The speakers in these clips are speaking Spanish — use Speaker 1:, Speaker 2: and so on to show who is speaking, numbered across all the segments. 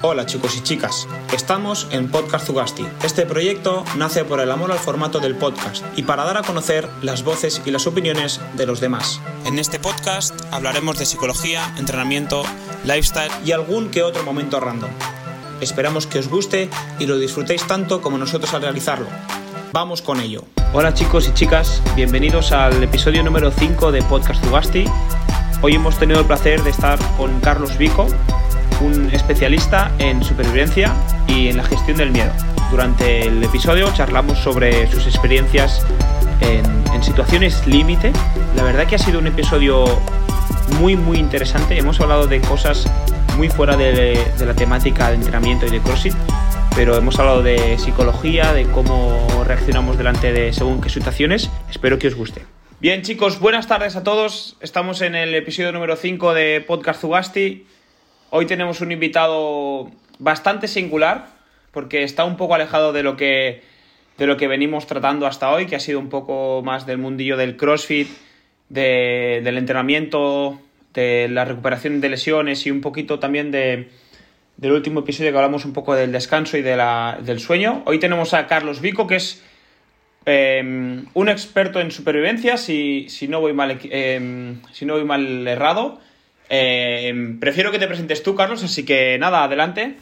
Speaker 1: Hola chicos y chicas, estamos en Podcast Zugasti. Este proyecto nace por el amor al formato del podcast y para dar a conocer las voces y las opiniones de los demás. En este podcast hablaremos de psicología, entrenamiento, lifestyle y algún que otro momento random. Esperamos que os guste y lo disfrutéis tanto como nosotros al realizarlo. Vamos con ello. Hola chicos y chicas, bienvenidos al episodio número 5 de Podcast Zugasti. Hoy hemos tenido el placer de estar con Carlos Vico, un especialista en supervivencia y en la gestión del miedo. Durante el episodio charlamos sobre sus experiencias en, situaciones límite. La verdad que ha sido un episodio muy muy interesante. Hemos hablado de cosas muy fuera de, la temática de entrenamiento y de CrossFit, pero hemos hablado de psicología, de cómo reaccionamos delante de según qué situaciones. Espero que os guste. Bien chicos, buenas tardes a todos. Estamos en el episodio número 5 de Podcast Zugasti. Hoy tenemos un invitado bastante singular, porque está un poco alejado de lo que, de lo que venimos tratando hasta hoy, que ha sido un poco más del mundillo del CrossFit, del entrenamiento, de la recuperación de lesiones y un poquito también de, del último episodio que hablamos un poco del descanso y de del sueño. Hoy tenemos a Carlos Vico, que es em, un experto en supervivencia, si, si, no voy mal, em, si no voy mal errado. Eh, prefiero que te presentes tú, Carlos, así que nada, adelante.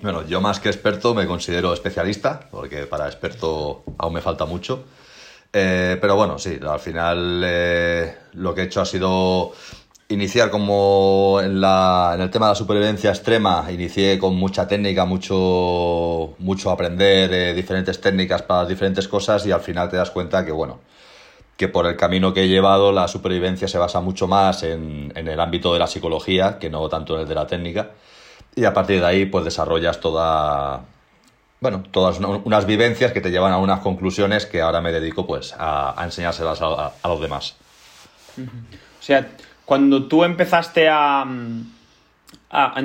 Speaker 2: Bueno, yo más que experto me considero especialista, porque para experto aún me falta mucho. Eh, pero bueno, sí, al final eh, lo que he hecho ha sido iniciar como en, la, en, el tema de la supervivencia extrema, inicié con mucha técnica, mucho, mucho aprender diferentes técnicas para diferentes cosas y al final te das cuenta que, bueno, que por el camino que he llevado la supervivencia se basa mucho más en, el ámbito de la psicología que no tanto en el de la técnica. Y a partir de ahí pues desarrollas toda, bueno, todas unas vivencias que te llevan a unas conclusiones que ahora me dedico pues a, enseñárselas a, los demás.
Speaker 1: O sea, cuando tú empezaste a, a,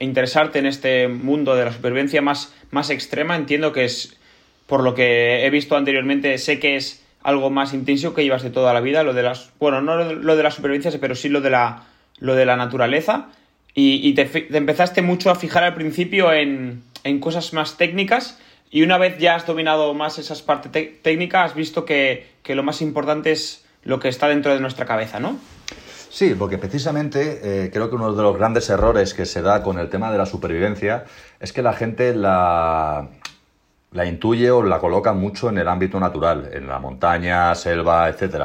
Speaker 1: interesarte en este mundo de la supervivencia más, más extrema, entiendo que es, por lo que he visto anteriormente, sé que es algo más intenso que llevas de toda la vida, lo de las, bueno, no lo de la supervivencia, pero sí lo de la, lo de la naturaleza. Y, te, empezaste mucho a fijar al principio en, cosas más técnicas y una vez ya has dominado más esas partes técnicas, has visto que, lo más importante es lo que está dentro de nuestra cabeza, ¿no?
Speaker 2: Sí, porque precisamente eh, creo que uno de los grandes errores que se da con el tema de la supervivencia es que la gente la, la intuye o la coloca mucho en el ámbito natural, en la montaña, selva, etc.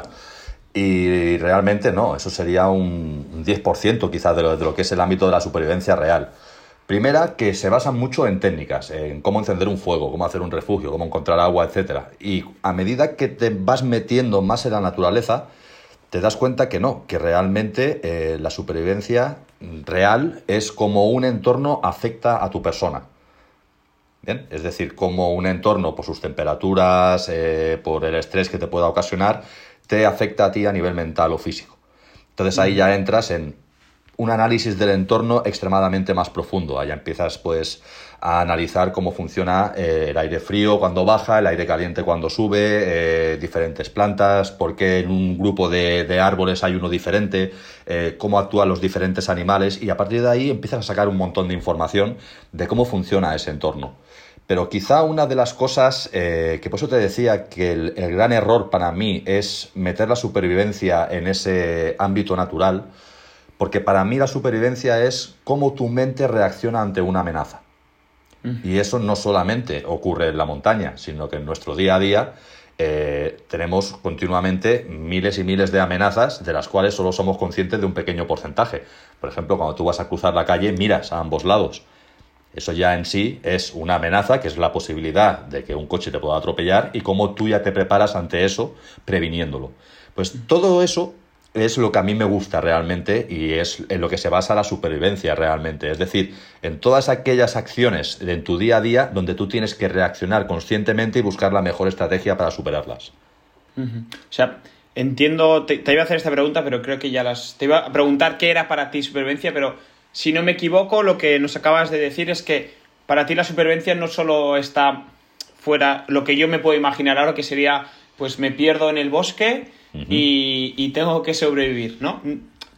Speaker 2: Y realmente no, eso sería un 10% quizás de lo, de lo que es el ámbito de la supervivencia real. Primera, que se basan mucho en técnicas, en cómo encender un fuego, cómo hacer un refugio, cómo encontrar agua, etc. Y a medida que te vas metiendo más en la naturaleza, te das cuenta que no, que realmente eh, la supervivencia real es como un entorno afecta a tu persona. Es decir, cómo un entorno, por sus temperaturas, eh, por el estrés que te pueda ocasionar, te afecta a ti a nivel mental o físico. Entonces ahí ya entras en un análisis del entorno extremadamente más profundo. Ahí empiezas pues a analizar cómo funciona eh, el aire frío cuando baja, el aire caliente cuando sube, eh, diferentes plantas, por qué en un grupo de, de árboles hay uno diferente, cómo actúan los diferentes animales y a partir de ahí empiezas a sacar un montón de información de cómo funciona ese entorno. Pero quizá una de las cosas eh, que por eso te decía que el, gran error para mí es meter la supervivencia en ese ámbito natural, porque para mí la supervivencia es cómo tu mente reacciona ante una amenaza. Y eso no solamente ocurre en la montaña, sino que en nuestro día a día eh, tenemos continuamente miles y miles de amenazas de las cuales solo somos conscientes de un pequeño porcentaje. Por ejemplo, cuando tú vas a cruzar la calle, miras a ambos lados eso ya en sí es una amenaza, que es la posibilidad de que un coche te pueda atropellar y cómo tú ya te preparas ante eso previniéndolo. Pues todo eso es lo que a mí me gusta realmente y es en lo que se basa la supervivencia realmente. Es decir, en todas aquellas acciones en tu día a día donde tú tienes que reaccionar conscientemente y buscar la mejor estrategia para superarlas.
Speaker 1: O sea, entiendo, te, iba a hacer esta pregunta, pero creo que ya las... Te iba a preguntar qué era para ti supervivencia, pero si no me equivoco, lo que nos acabas de decir es que para ti la supervivencia no solo está fuera lo que yo me puedo imaginar ahora, que sería, pues me pierdo en el bosque y, tengo que sobrevivir, ¿no?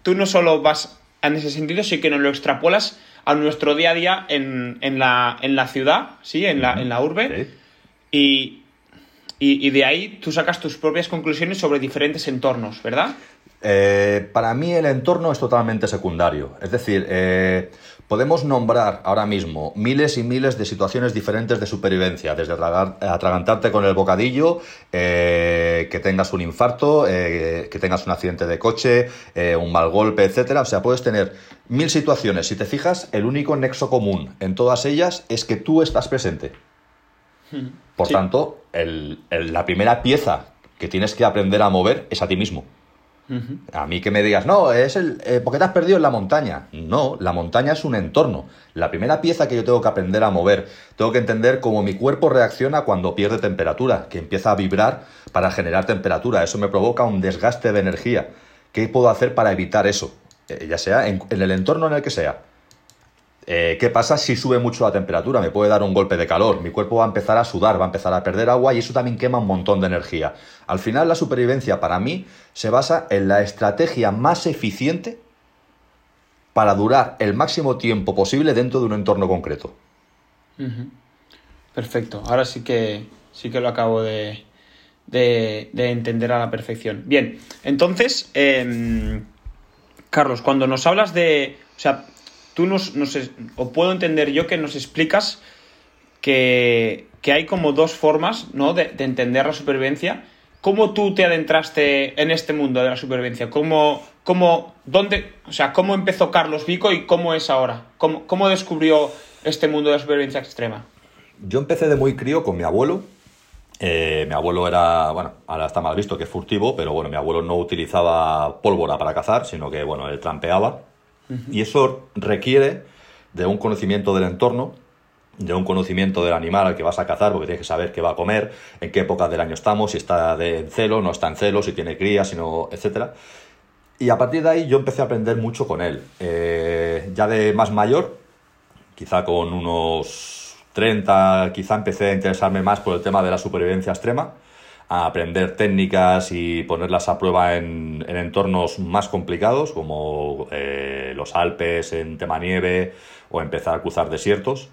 Speaker 1: Tú no solo vas en ese sentido, sino que no lo extrapolas a nuestro día a día en, la, en la, ciudad, ¿sí? En la, en la urbe. Y, y, de ahí tú sacas tus propias conclusiones sobre diferentes entornos, ¿verdad?
Speaker 2: Eh, para mí el entorno es totalmente secundario. Es decir, eh, podemos nombrar ahora mismo miles y miles de situaciones diferentes de supervivencia, desde atragantarte con el bocadillo, eh, que tengas un infarto, que tengas un accidente de coche, un mal golpe, etcétera. O sea, puedes tener mil situaciones. Si te fijas, el único nexo común en todas ellas es que tú estás presente. Hmm. Por tanto, la primera pieza que tienes que aprender a mover es a ti mismo. A mí que me digas, no, es el. Eh, porque te has perdido en la montaña. No, la montaña es un entorno. La primera pieza que yo tengo que aprender a mover, tengo que entender cómo mi cuerpo reacciona cuando pierde temperatura, que empieza a vibrar para generar temperatura. Eso me provoca un desgaste de energía. ¿Qué puedo hacer para evitar eso? Eh, ya sea en el entorno en el que sea. Eh, ¿Qué pasa si sube mucho la temperatura? Me puede dar un golpe de calor, mi cuerpo va a empezar a sudar, va a empezar a perder agua y eso también quema un montón de energía. Al final la supervivencia para mí se basa en la estrategia más eficiente para durar el máximo tiempo posible dentro de un entorno concreto.
Speaker 1: Perfecto, ahora sí que, sí que lo acabo de, entender a la perfección. Bien, entonces, em, Carlos, cuando nos hablas de... O sea, tú nos, o puedo entender yo que nos explicas que, hay como dos formas ¿no? de, entender la supervivencia. ¿Cómo tú te adentraste en este mundo de la supervivencia? ¿Cómo, cómo, dónde, o sea, ¿Cómo empezó Carlos Vico y cómo es ahora? ¿Cómo, ¿Cómo descubrió este mundo de la supervivencia extrema?
Speaker 2: Yo empecé de muy crío con mi abuelo, eh, mi abuelo era, bueno, ahora está mal visto que es furtivo, pero bueno, mi abuelo no utilizaba pólvora para cazar, sino que, bueno, él trampeaba. Y eso requiere de un conocimiento del entorno, de un conocimiento del animal al que vas a cazar, porque tienes que saber qué va a comer, en qué época del año estamos, si está de, en celo, no está en celo, si tiene crías, si no, etc. Y a partir de ahí yo empecé a aprender mucho con él. Eh, ya de más mayor, quizá con unos 30, quizá empecé a interesarme más por el tema de la supervivencia extrema a aprender técnicas y ponerlas a prueba en, entornos más complicados, como eh, los Alpes en tema nieve o empezar a cruzar desiertos.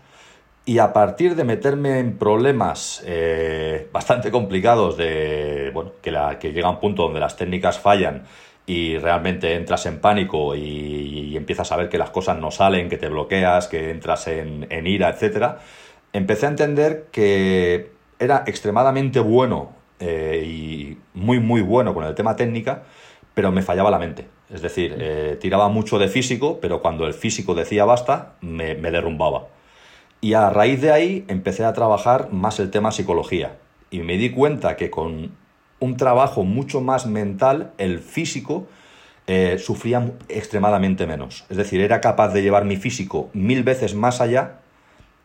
Speaker 2: Y a partir de meterme en problemas eh, bastante complicados, de, bueno, que, la, que llega un punto donde las técnicas fallan y realmente entras en pánico y, empiezas a ver que las cosas no salen, que te bloqueas, que entras en, en ira, etc., empecé a entender que era extremadamente bueno eh, y muy, muy bueno con el tema técnica, pero me fallaba la mente. Es decir, eh, tiraba mucho de físico, pero cuando el físico decía basta, me, derrumbaba. Y a raíz de ahí empecé a trabajar más el tema psicología. Y me di cuenta que con un trabajo mucho más mental, el físico eh, sufría extremadamente menos. Es decir, era capaz de llevar mi físico mil veces más allá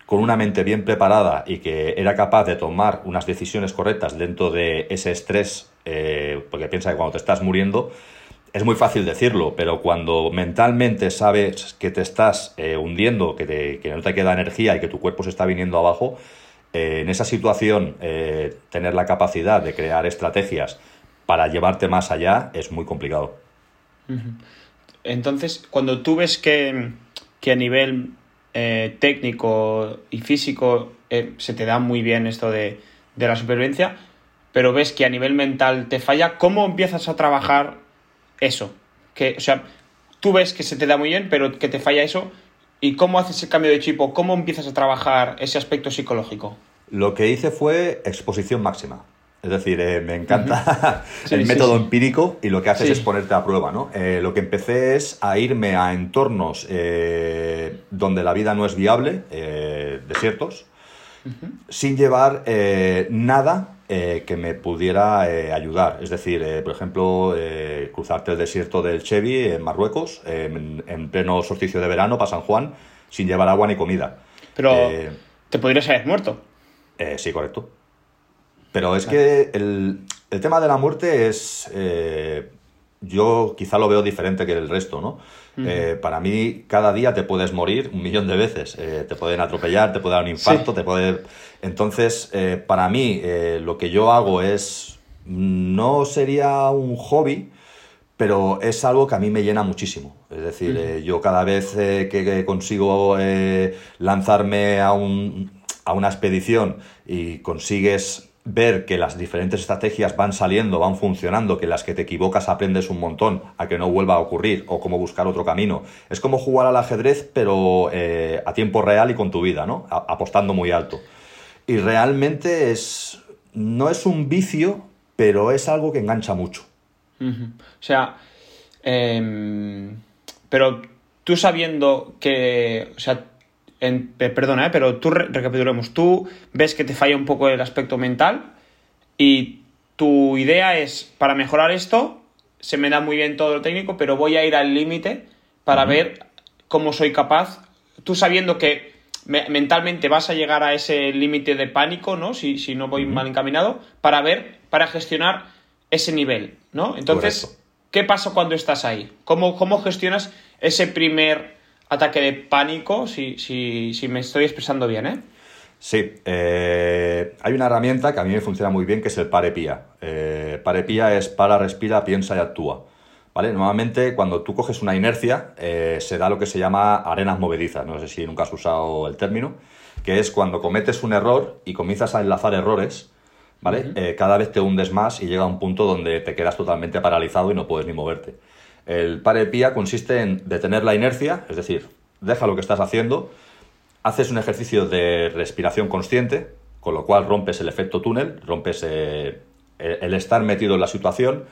Speaker 2: con una mente bien preparada y que era capaz de tomar unas decisiones correctas dentro de ese estrés, eh, porque piensa que cuando te estás muriendo, es muy fácil decirlo, pero cuando mentalmente sabes que te estás eh, hundiendo, que, no te queda energía y que tu cuerpo se está viniendo abajo, eh, en esa situación tener la capacidad de crear estrategias para llevarte más allá es muy complicado.
Speaker 1: Entonces, cuando tú ves que, que a nivel eh, técnico y físico eh, se te da muy bien esto de, la supervivencia, pero ves que a nivel mental te falla, ¿cómo empiezas a trabajar eso? Que, o sea, tú ves que se te da muy bien, pero que te falla eso, ¿y cómo haces el cambio de chip cómo empiezas a trabajar ese aspecto psicológico?
Speaker 2: Lo que hice fue exposición máxima. Es decir, eh, me encanta el método empírico y lo que haces es ponerte a prueba, ¿no? Eh, lo que empecé es a irme a entornos eh, donde la vida no es viable, desiertos, sin llevar nada que me pudiera ayudar. Es decir, por ejemplo, cruzarte el desierto del Chevy en Marruecos, en, pleno solsticio de verano para San Juan, sin llevar agua ni comida.
Speaker 1: Pero te podrías haber muerto.
Speaker 2: sí, correcto. Pero es que el, tema de la muerte es. Eh, yo quizá lo veo diferente que el resto, ¿no? Eh, para mí, cada día te puedes morir un millón de veces. Eh, te pueden atropellar, te puede dar un infarto, te puede. Entonces, para mí, lo que yo hago es. No sería un hobby, pero es algo que a mí me llena muchísimo. Es decir, yo cada vez eh, que, consigo lanzarme a, un, a una expedición y consigues ver que las diferentes estrategias van saliendo, van funcionando, que las que te equivocas aprendes un montón a que no vuelva a ocurrir o cómo buscar otro camino. Es como jugar al ajedrez, pero a tiempo real y con tu vida, ¿no? apostando muy alto. Y realmente es. no es un vicio, pero es algo que engancha mucho.
Speaker 1: O sea, em, pero tú sabiendo que, o sea, perdona, ¿eh? pero tú recapitulemos, tú ves que te falla un poco el aspecto mental y tu idea es, para mejorar esto, se me da muy bien todo lo técnico, pero voy a ir al límite para ver cómo soy capaz, tú sabiendo que mentalmente vas a llegar a ese límite de pánico, ¿no? Si, si no voy mal encaminado, para ver, para gestionar ese nivel, ¿no? Entonces, ¿qué pasa cuando estás ahí? ¿Cómo, cómo gestionas ese primer ataque de pánico, si, si, si me estoy expresando bien, ¿eh?
Speaker 2: Sí, eh, hay una herramienta que a mí me funciona muy bien que es el parepía. Eh, parepía es para, respira, piensa y actúa. ¿Vale? Normalmente cuando tú coges una inercia eh, se da lo que se llama arenas movedizas, no sé si nunca has usado el término, que es cuando cometes un error y comienzas a enlazar errores, ¿vale? Eh, cada vez te hundes más y llega a un punto donde te quedas totalmente paralizado y no puedes ni moverte. El pía consiste en detener la inercia, es decir, deja lo que estás haciendo, haces un ejercicio de respiración consciente, con lo cual rompes el efecto túnel, rompes eh, el estar metido en la situación.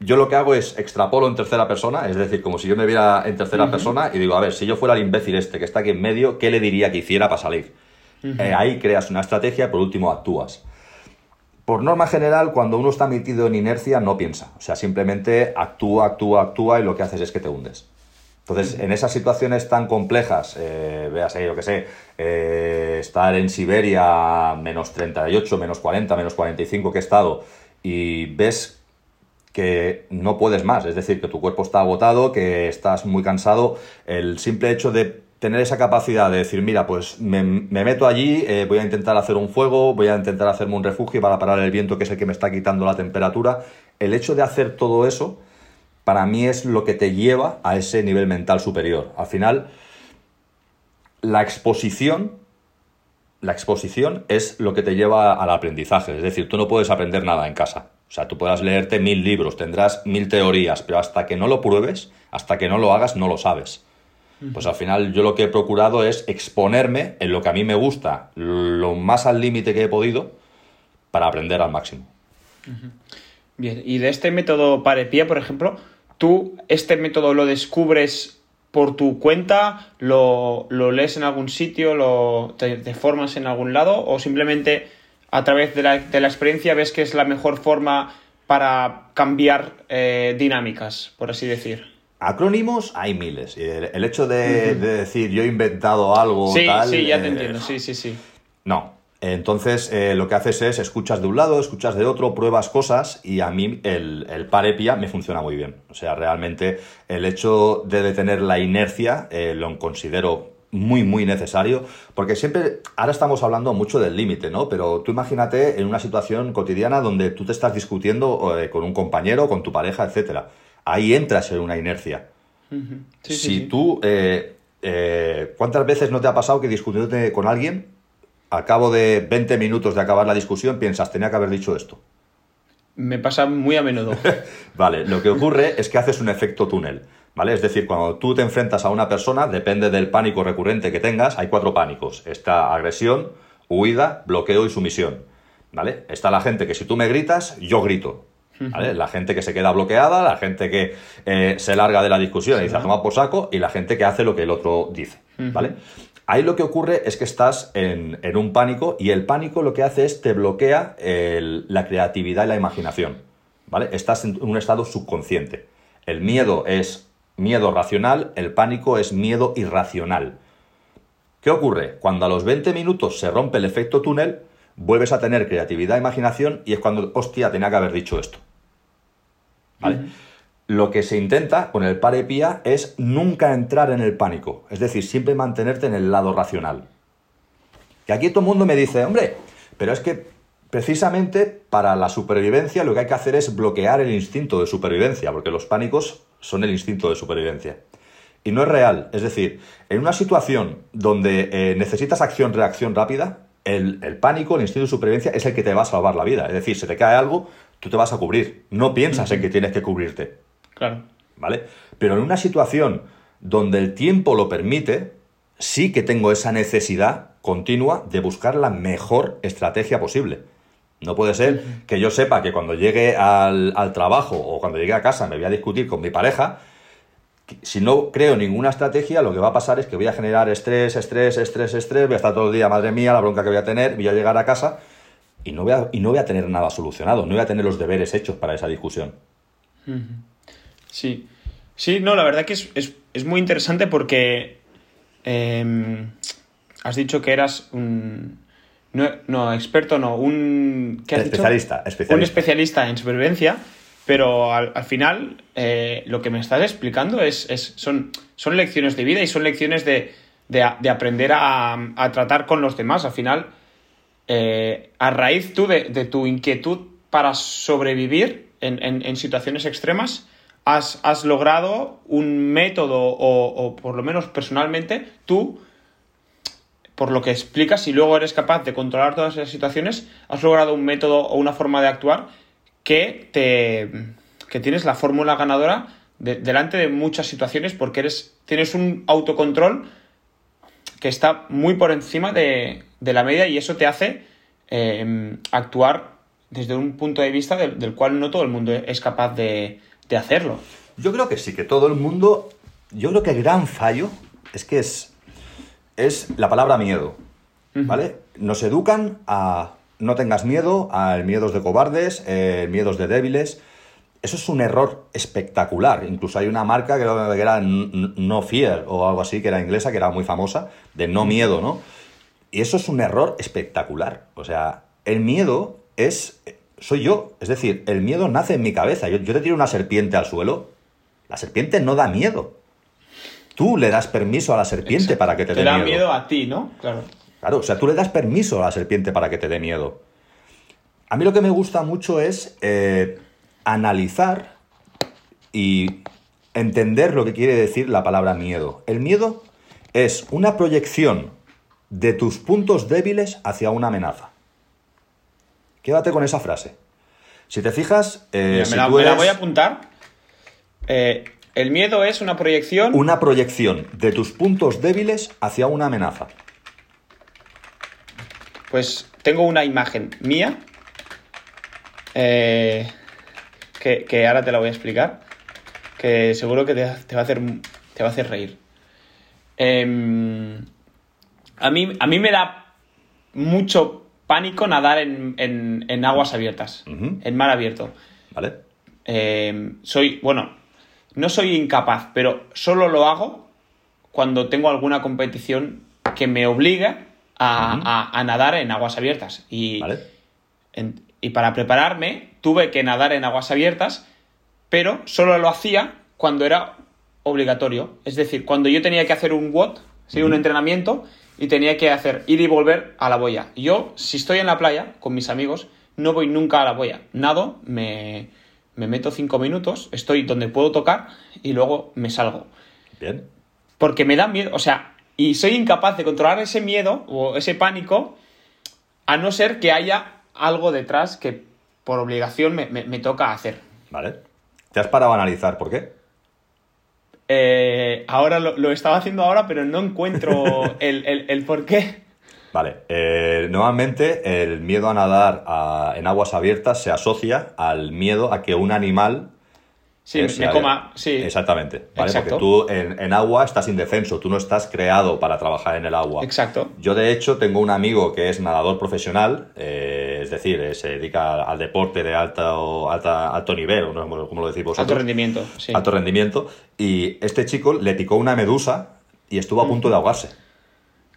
Speaker 2: Yo lo que hago es extrapolo en tercera persona, es decir, como si yo me viera en tercera persona y digo, a ver, si yo fuera el imbécil este que está aquí en medio, ¿qué le diría que hiciera para salir? Eh, ahí creas una estrategia y por último actúas. Por norma general, cuando uno está metido en inercia, no piensa. O sea, simplemente actúa, actúa, actúa y lo que haces es que te hundes. Entonces, en esas situaciones tan complejas, eh, veas yo que sé, eh, estar en Siberia menos 38, menos 40, menos 45 que he estado, y ves que no puedes más, es decir, que tu cuerpo está agotado, que estás muy cansado, el simple hecho de tener esa capacidad de decir, mira, pues me, meto allí, eh, voy a intentar hacer un fuego, voy a intentar hacerme un refugio para parar el viento que es el que me está quitando la temperatura. El hecho de hacer todo eso, para mí es lo que te lleva a ese nivel mental superior. Al final, la exposición, la exposición es lo que te lleva al aprendizaje. Es decir, tú no puedes aprender nada en casa. O sea, tú puedas leerte mil libros, tendrás mil teorías, pero hasta que no lo pruebes, hasta que no lo hagas, no lo sabes. Pues al final yo lo que he procurado es exponerme en lo que a mí me gusta, lo más al límite que he podido, para aprender al máximo.
Speaker 1: Bien, y de este método Parepía, por ejemplo, ¿tú este método lo descubres por tu cuenta, lo, lees en algún sitio, lo, te, formas en algún lado o simplemente a través de la, experiencia ves que es la mejor forma para cambiar eh, dinámicas, por así decir?
Speaker 2: Acrónimos hay miles. El, hecho de, decir yo he inventado algo
Speaker 1: sí,
Speaker 2: tal.
Speaker 1: Sí, ya te eh, entiendo, sí, sí, sí.
Speaker 2: No. Entonces eh, lo que haces es escuchas de un lado, escuchas de otro, pruebas cosas y a mí el, el parepia me funciona muy bien. O sea, realmente el hecho de detener la inercia eh, lo considero muy, muy necesario, porque siempre, ahora estamos hablando mucho del límite, ¿no? Pero tú imagínate en una situación cotidiana donde tú te estás discutiendo con un compañero, con tu pareja, etcétera ahí entras en una inercia. si tú, eh, eh, ¿cuántas veces no te ha pasado que discutiéndote con alguien, al cabo de 20 minutos de acabar la discusión, piensas, tenía que haber dicho esto?
Speaker 1: Me pasa muy a menudo.
Speaker 2: vale, lo que ocurre es que haces un efecto túnel. ¿Vale? Es decir, cuando tú te enfrentas a una persona, depende del pánico recurrente que tengas, hay cuatro pánicos. Está agresión, huida, bloqueo y sumisión. ¿Vale? Está la gente que si tú me gritas, yo grito. La gente que se queda bloqueada, la gente que eh, se larga de la discusión y dice a tomar por saco, y la gente que hace lo que el otro dice, ¿vale? Ahí lo que ocurre es que estás en, un pánico y el pánico lo que hace es te bloquea la creatividad y la imaginación, ¿vale? Estás en un estado subconsciente. El miedo es miedo racional, el pánico es miedo irracional. ¿Qué ocurre? Cuando a los 20 minutos se rompe el efecto túnel, vuelves a tener creatividad e imaginación y es cuando, hostia, tenía que haber dicho esto. Lo que se intenta con el parepía es nunca entrar en el pánico, es decir, siempre mantenerte en el lado racional. Que aquí todo el mundo me dice, hombre, pero es que precisamente para la supervivencia lo que hay que hacer es bloquear el instinto de supervivencia, porque los pánicos son el instinto de supervivencia. Y no es real. Es decir, en una situación donde eh, necesitas acción-reacción rápida, el, pánico, el instinto de supervivencia es el que te va a salvar la vida. Es decir, si te cae algo, tú te vas a cubrir. No piensas en que tienes que cubrirte.
Speaker 1: Claro.
Speaker 2: ¿Vale? Pero en una situación donde el tiempo lo permite, sí que tengo esa necesidad continua de buscar la mejor estrategia posible. No puede ser que yo sepa que cuando llegue al, trabajo o cuando llegue a casa me voy a discutir con mi pareja. Si no creo ninguna estrategia, lo que va a pasar es que voy a generar estrés, estrés, estrés, estrés, voy a estar todo el día, madre mía, la bronca que voy a tener, voy a llegar a casa y no voy a, y no voy a tener nada solucionado, no voy a tener los deberes hechos para esa discusión.
Speaker 1: Sí, sí, no, la verdad que es, muy interesante porque em, has dicho que eras un, no, no, experto no, un...
Speaker 2: especialista, especialista,
Speaker 1: Un especialista en supervivencia, pero al, final eh, lo que me estás explicando es, son, son lecciones de vida y son lecciones de, aprender a, tratar con los demás. Al final, eh, a raíz tú de, tu inquietud para sobrevivir en, situaciones extremas, has, logrado un método, o por lo menos personalmente, tú por lo que explicas, y luego eres capaz de controlar todas esas situaciones, has logrado un método o una forma de actuar que te que tienes la fórmula ganadora delante de muchas situaciones porque eres tienes un autocontrol que está muy por encima de, la media y eso te hace eh, actuar desde un punto de vista del, del, cual no todo el mundo es capaz de, de hacerlo.
Speaker 2: Yo creo que sí, que todo el mundo, yo creo que el gran fallo es que es es la palabra miedo. ¿Vale? Nos educan a no tengas miedo, al miedos de cobardes, eh, miedos de débiles. Eso es un error espectacular. Incluso hay una marca que era No Fear o algo así, que era inglesa, que era muy famosa, de no miedo, ¿no? Y eso es un error espectacular. O sea, el miedo es. Soy yo. Es decir, el miedo nace en mi cabeza. Yo, yo te tiro una serpiente al suelo. La serpiente no da miedo. Tú le das permiso a la serpiente para que te, dé miedo.
Speaker 1: Te da miedo a ti, ¿no? Claro.
Speaker 2: Claro, o sea, tú le das permiso a la serpiente para que te dé miedo. A mí lo que me gusta mucho es eh, analizar y entender lo que quiere decir la palabra miedo. El miedo es una proyección de tus puntos débiles hacia una amenaza. Quédate con esa frase. Si te fijas...
Speaker 1: Eh, me, la, voy a apuntar. Eh, el miedo es una proyección.
Speaker 2: Una proyección de tus puntos débiles hacia una amenaza.
Speaker 1: Pues tengo una imagen mía. Eh, que, ahora te la voy a explicar. Que seguro que te, va, a hacer, te va a hacer reír. Em, a, mí, a mí me da mucho pánico nadar en, aguas abiertas, en mar abierto.
Speaker 2: Vale.
Speaker 1: Em, soy, bueno, no soy incapaz, pero solo lo hago cuando tengo alguna competición que me obliga a, nadar en aguas abiertas. Y, y para prepararme tuve que nadar en aguas abiertas, pero solo lo hacía cuando era obligatorio. Es decir, cuando yo tenía que hacer un WOT, un entrenamiento, y tenía que hacer ir y volver a la boya. Yo, si estoy en la playa con mis amigos, no voy nunca a la boya. Nado, me, me meto cinco minutos, estoy donde puedo tocar y luego me salgo.
Speaker 2: Bien.
Speaker 1: Porque me da miedo, o sea, y soy incapaz de controlar ese miedo o ese pánico a no ser que haya algo detrás que por obligación me, toca hacer.
Speaker 2: Vale. ¿Te has parado a analizar por qué?
Speaker 1: Eh, ahora lo, estaba haciendo ahora, pero no encuentro el, el por qué.
Speaker 2: Vale, eh, nuevamente el miedo a nadar en aguas abiertas se asocia al miedo a que un animal
Speaker 1: Sí, me coma, sí.
Speaker 2: Exactamente, ¿vale? Porque tú en, agua estás indefenso, tú no estás creado para trabajar en el agua.
Speaker 1: Exacto.
Speaker 2: Yo, de hecho, tengo un amigo que es nadador profesional, eh, es decir, eh, se dedica al deporte de alto, alta, alto nivel, ¿no? como lo decís vosotros.
Speaker 1: Alto rendimiento, sí.
Speaker 2: Alto rendimiento. Y este chico le picó una medusa y estuvo a punto de ahogarse.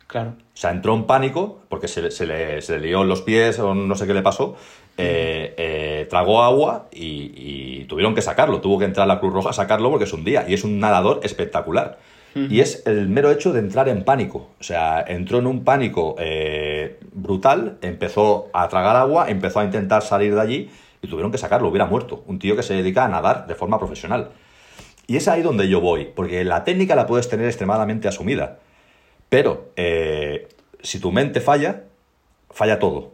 Speaker 1: Claro.
Speaker 2: O sea, entró en pánico porque se, le, se lió en los pies o no sé qué le pasó. Eh, eh, tragó agua y, tuvieron que sacarlo. Tuvo que entrar la Cruz Roja a sacarlo porque es un día. Y es un nadador espectacular. Y es el mero hecho de entrar en pánico. O sea, entró en un pánico eh, brutal, empezó a tragar agua, empezó a intentar salir de allí y tuvieron que sacarlo, hubiera muerto. Un tío que se dedica a nadar de forma profesional. Y es ahí donde yo voy, porque la técnica la puedes tener extremadamente asumida. Pero eh, si tu mente falla, falla todo.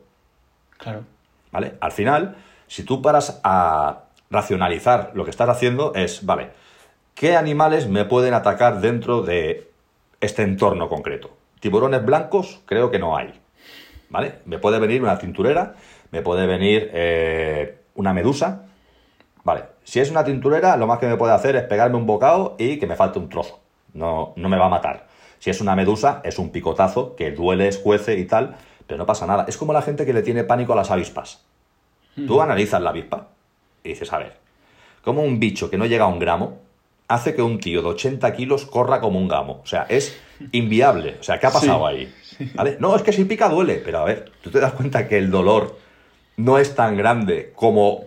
Speaker 1: Claro.
Speaker 2: ¿Vale? Al final, si tú paras a racionalizar lo que estás haciendo, es, vale, ¿qué animales me pueden atacar dentro de este entorno concreto? Tiburones blancos, creo que no hay. ¿Vale? Me puede venir una cinturera, me puede venir eh, una medusa. Vale, si es una tinturera, lo más que me puede hacer es pegarme un bocado y que me falte un trozo. No, no me va a matar. Si es una medusa, es un picotazo que duele, escuece y tal, pero no pasa nada. Es como la gente que le tiene pánico a las avispas. Tú hmm. analizas la avispa y dices, a ver, como un bicho que no llega a un gramo hace que un tío de 80 kilos corra como un gamo. O sea, es inviable. O sea, ¿qué ha pasado ahí? ¿Vale? No, es que si pica duele, pero a ver, tú te das cuenta que el dolor no es tan grande como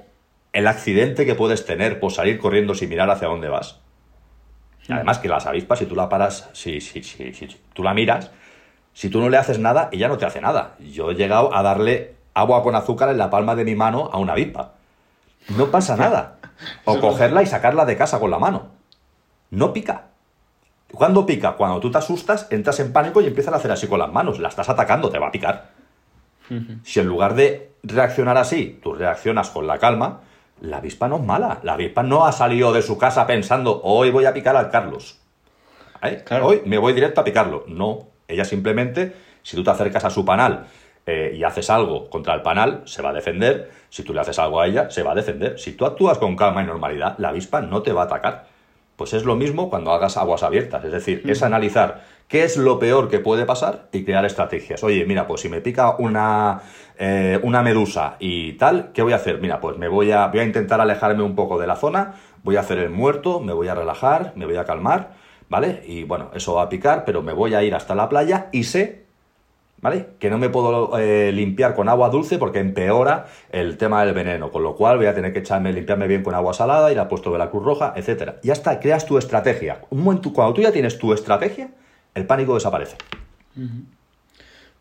Speaker 2: el accidente que puedes tener por salir corriendo sin mirar hacia dónde vas. Además que las avispas, si tú la paras, si, si, si, si, tú la miras, si tú no le haces nada, ella no te hace nada. Yo he llegado a darle agua con azúcar en la palma de mi mano a una avispa. No pasa nada. O cogerla y sacarla de casa con la mano. No pica. ¿Cuándo pica? Cuando tú te asustas, entras en pánico y empiezas a hacer así con las manos. La estás atacando, te va a picar. Si en lugar de reaccionar así, tú reaccionas con la calma, la avispa no es mala. La avispa no ha salido de su casa pensando, hoy voy a picar al Carlos. Hoy me voy directo a picarlo. No, ella simplemente, si tú te acercas a su panal eh, y haces algo contra el panal, se va a defender. Si tú le haces algo a ella, se va a defender. Si tú actúas con calma y normalidad, la avispa no te va a atacar. Pues es lo mismo cuando hagas aguas abiertas. Es decir, es analizar qué es lo peor que puede pasar y crear estrategias. Oye, mira, pues si me pica una, eh, una medusa y tal, ¿qué voy a hacer? Mira, pues me voy a, voy a intentar alejarme un poco de la zona, voy a hacer el muerto, me voy a relajar, me voy a calmar, ¿vale? Y bueno, eso va a picar, pero me voy a ir hasta la playa y sé ¿vale? Que no me puedo eh, limpiar con agua dulce porque empeora el tema del veneno, con lo cual voy a tener que echarme, limpiarme bien con agua salada, ir a puesto de la Cruz Roja, etcétera. Ya está, creas tu estrategia. Un cuando tú ya tienes tu estrategia, el pánico desaparece.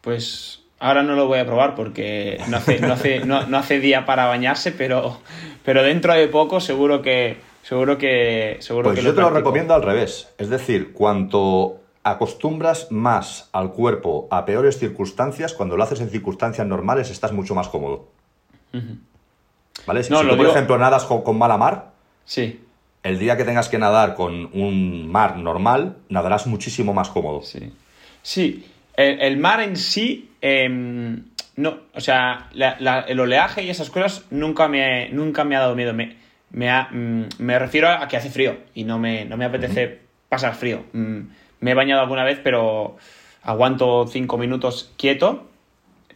Speaker 1: Pues ahora no lo voy a probar porque no hace, no hace, no, hace día para bañarse, pero, pero dentro de poco seguro que seguro que seguro
Speaker 2: pues yo te lo recomiendo al revés. Es decir, cuanto acostumbras más al cuerpo a peores circunstancias, cuando lo haces en circunstancias normales estás mucho más cómodo. ¿Vale? Si, tú, por ejemplo, nadas con, mala mar,
Speaker 1: sí.
Speaker 2: El día que tengas que nadar con un mar normal, nadarás muchísimo más cómodo.
Speaker 1: Sí. Sí, el, mar en sí, em, no, o sea, el oleaje y esas cosas nunca me, nunca me ha dado miedo. Me, me, mm, me refiero a que hace frío y no me, no me apetece pasar frío. Mm, me he bañado alguna vez, pero aguanto cinco minutos quieto,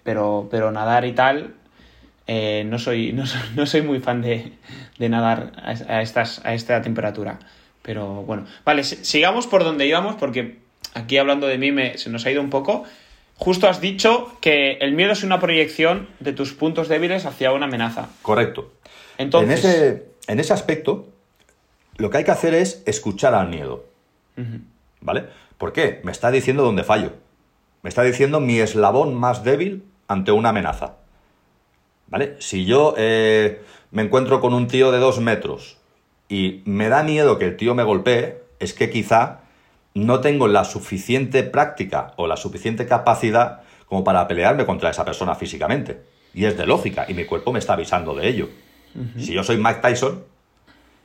Speaker 1: pero, pero nadar y tal, eh, no, soy, no, soy, muy fan de, nadar a, estas, a esta temperatura. Pero bueno, vale, sigamos por donde íbamos, porque aquí hablando de mí me, se nos ha ido un poco. Justo has dicho que el miedo es una proyección de tus puntos débiles hacia una amenaza.
Speaker 2: Correcto. Entonces... En ese, en ese aspecto, lo que hay que hacer es escuchar al miedo. ¿Vale? ¿Por qué? Me está diciendo dónde fallo. Me está diciendo mi eslabón más débil ante una amenaza. ¿Vale? Si yo eh, me encuentro con un tío de dos metros y me da miedo que el tío me golpee, es que quizá no tengo la suficiente práctica o la suficiente capacidad como para pelearme contra esa persona físicamente. Y es de lógica, y mi cuerpo me está avisando de ello. Si yo soy Mike Tyson,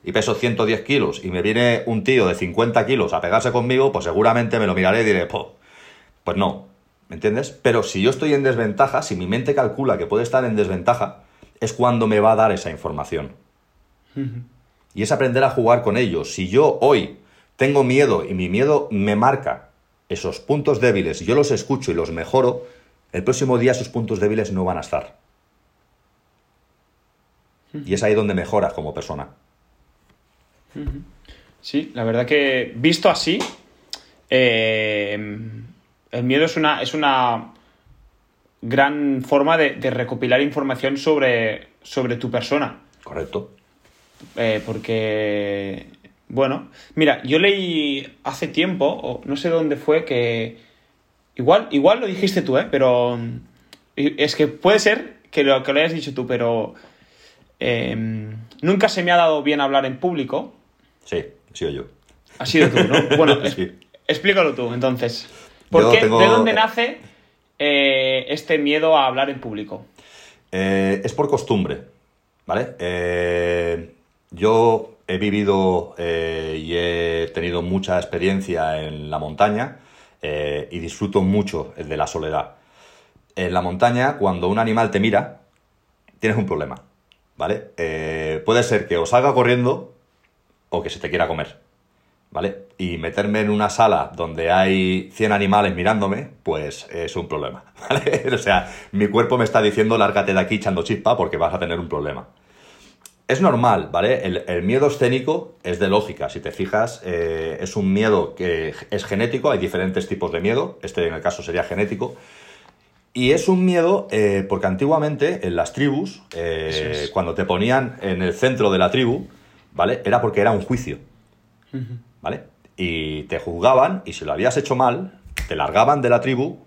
Speaker 2: y peso 110 kilos y me viene un tío de 50 kilos a pegarse conmigo, pues seguramente me lo miraré y diré, pues no, ¿me entiendes? Pero si yo estoy en desventaja, si mi mente calcula que puede estar en desventaja, es cuando me va a dar esa información. Y es aprender a jugar con ellos. Si yo hoy tengo miedo y mi miedo me marca esos puntos débiles yo los escucho y los mejoro, el próximo día esos puntos débiles no van a estar. Y es ahí donde mejoras como persona.
Speaker 1: Sí, la verdad que visto así, eh, el miedo es una, es una gran forma de, recopilar información sobre, sobre tu persona.
Speaker 2: Correcto.
Speaker 1: Eh, porque Bueno, mira, yo leí hace tiempo, o no sé dónde fue, que igual, igual lo dijiste tú, ¿eh? Pero es que puede ser que lo, que lo hayas dicho tú, pero em, nunca se me ha dado bien hablar en público.
Speaker 2: Sí, he sido yo.
Speaker 1: Ha sido tú, ¿no? Bueno, explícalo tú, entonces. ¿Por qué, ¿De dónde nace eh, este miedo a hablar en público?
Speaker 2: Eh, es por costumbre, ¿vale? Eh, yo he vivido y he tenido mucha experiencia en la montaña y disfruto mucho de la soledad. En la montaña, cuando un animal te mira, tienes un problema, ¿vale? puede ser que o salga corriendo o que se te quiera comer. ¿Vale? Y meterme en una sala donde hay 100 animales mirándome, pues es un problema, ¿vale? o sea, mi cuerpo me está diciendo lárgate de aquí echando chispa porque vas a tener un problema. Es normal, ¿vale? El, miedo escénico es de lógica. Si te fijas, eh, es un miedo que es genético, hay diferentes tipos de miedo, este en el caso sería genético. Y es un miedo eh, porque antiguamente en las tribus, eh, cuando te ponían en el centro de la tribu, ¿vale? Era porque era un juicio. ¿Vale? Y te juzgaban y si lo habías hecho mal, te largaban de la tribu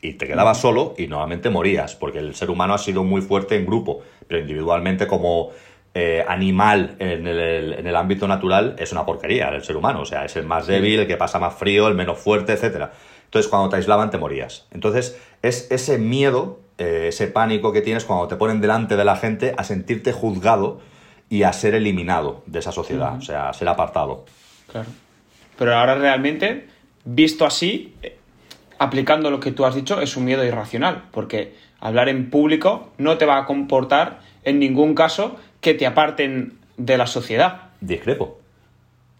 Speaker 2: y te quedabas solo y normalmente morías, porque el ser humano ha sido muy fuerte en grupo, pero individualmente como eh, animal en el, ámbito natural es una porquería el ser humano, o sea, es el más débil, el que pasa más frío, el menos fuerte, etc. Entonces cuando te aislaban te morías. Entonces es ese miedo, eh, ese pánico que tienes cuando te ponen delante de la gente a sentirte juzgado y a ser eliminado de esa sociedad, o sea, a ser apartado.
Speaker 1: Claro. Pero ahora realmente, visto así, eh, aplicando lo que tú has dicho, es un miedo irracional, porque hablar en público no te va a comportar en ningún caso que te aparten de la sociedad.
Speaker 2: Discrepo.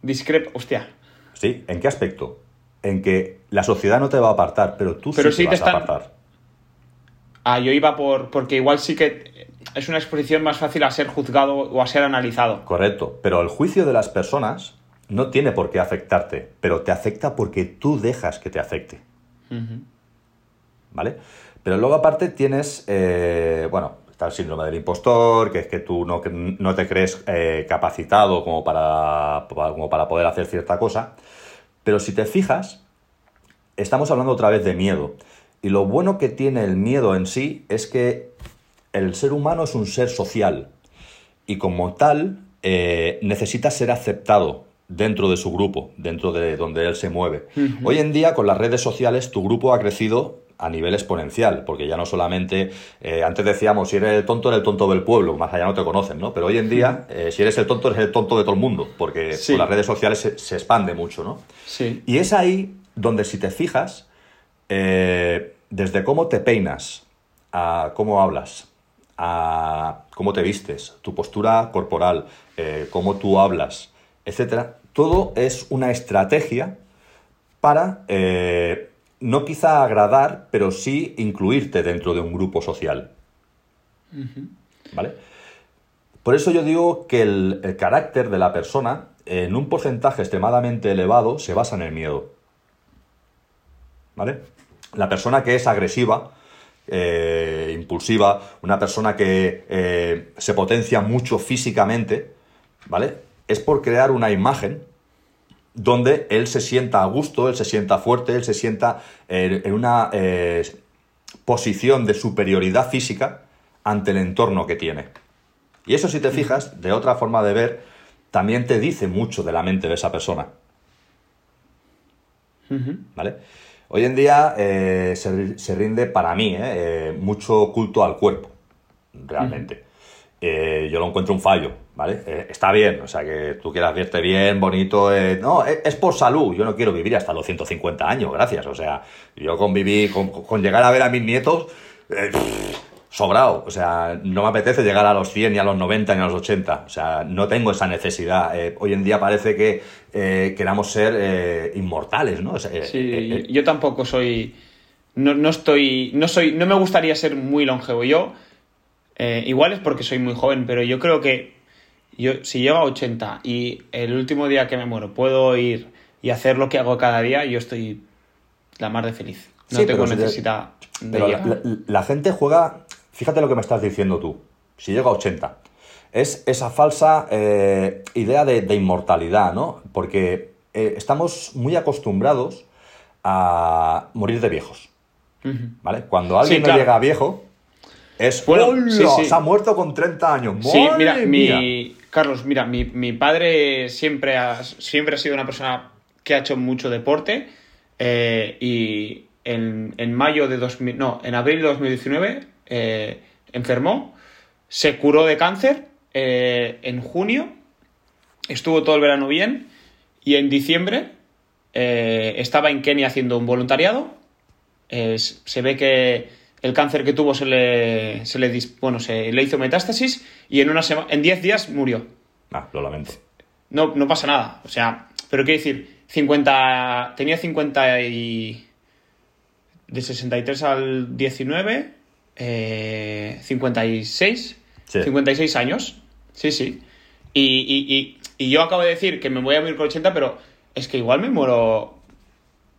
Speaker 1: Discrepo, hostia.
Speaker 2: Sí, ¿en qué aspecto? En que la sociedad no te va a apartar, pero tú sí, te, vas a apartar.
Speaker 1: Ah, yo iba por. porque igual sí que es una exposición más fácil a ser juzgado o a ser analizado.
Speaker 2: Correcto. Pero el juicio de las personas no tiene por qué afectarte, pero te afecta porque tú dejas que te afecte. ¿Vale? Pero luego aparte tienes, eh, bueno, está el síndrome del impostor, que es que tú no, no te crees eh, capacitado como para, como para poder hacer cierta cosa. Pero si te fijas, estamos hablando otra vez de miedo. Y lo bueno que tiene el miedo en sí es que el ser humano es un ser social y como tal eh, necesita ser aceptado dentro de su grupo, dentro de donde él se mueve. Hoy en día, con las redes sociales, tu grupo ha crecido a nivel exponencial, porque ya no solamente, eh, antes decíamos, si eres el tonto, eres el tonto del pueblo, más allá no te conocen, ¿no? Pero hoy en día, eh, si eres el tonto, eres el tonto de todo el mundo, porque con las redes sociales se, expande mucho, ¿no?
Speaker 1: Sí.
Speaker 2: Y es ahí donde, si te fijas, eh, desde cómo te peinas, a cómo hablas, a cómo te vistes, tu postura corporal, cómo tú hablas, etcétera, todo es una estrategia para eh, no quizá agradar, pero sí incluirte dentro de un grupo social. ¿Vale? Por eso yo digo que el, carácter de la persona, en un porcentaje extremadamente elevado, se basa en el miedo. ¿Vale? La persona que es agresiva, eh, impulsiva, una persona que eh, se potencia mucho físicamente, ¿vale? Es por crear una imagen donde él se sienta a gusto, él se sienta fuerte, él se sienta en una eh, posición de superioridad física ante el entorno que tiene. Y eso si te fijas, de otra forma de ver, también te dice mucho de la mente de esa persona. ¿Vale? Hoy en día eh, se, rinde para mí eh, mucho culto al cuerpo, realmente. Eh, yo lo encuentro un fallo, ¿vale? Eh, está bien, o sea, que tú quieras verte bien, bonito, eh, no, es, por salud, yo no quiero vivir hasta los 150 años, gracias, o sea, yo conviví, con, con llegar a ver a mis nietos, sobrado, o sea, no me apetece llegar a los 100 ni a los 90 ni a los 80, o sea, no tengo esa necesidad, hoy en día parece que queramos ser inmortales, ¿no?
Speaker 1: sí, yo tampoco soy, no, no estoy, no soy, no me gustaría ser muy longevo, yo eh, igual es porque soy muy joven, pero yo creo que yo, si llego a 80 y el último día que me muero puedo ir y hacer lo que hago cada día, yo estoy la más de feliz. No tengo necesidad
Speaker 2: de, pero la, gente juega, fíjate lo que me estás diciendo tú, si llego a 80. es esa falsa eh, idea de, inmortalidad, ¿no? Porque eh, estamos muy acostumbrados a morir de viejos, ¿vale? Cuando alguien no llega a viejo, es, bueno, se ha muerto con 30 años. Sí, mira,
Speaker 1: mi, Carlos, mira, mi, padre siempre ha, siempre ha sido una persona que ha hecho mucho deporte eh, y en, mayo de 2000, no, en abril de 2019 eh, enfermó, se curó de cáncer eh, en junio, estuvo todo el verano bien y en diciembre estaba en Kenia haciendo un voluntariado. se ve que el cáncer que tuvo se le, se le, bueno, se le hizo metástasis y en una en 10 días murió.
Speaker 2: Ah, lo lamento.
Speaker 1: No, no pasa nada. O sea, pero qué decir, 50, tenía 50 y... De 63 al 19, eh, 56. 56 años. Sí, sí. Y, yo acabo de decir que me voy a morir con 80, pero es que igual me muero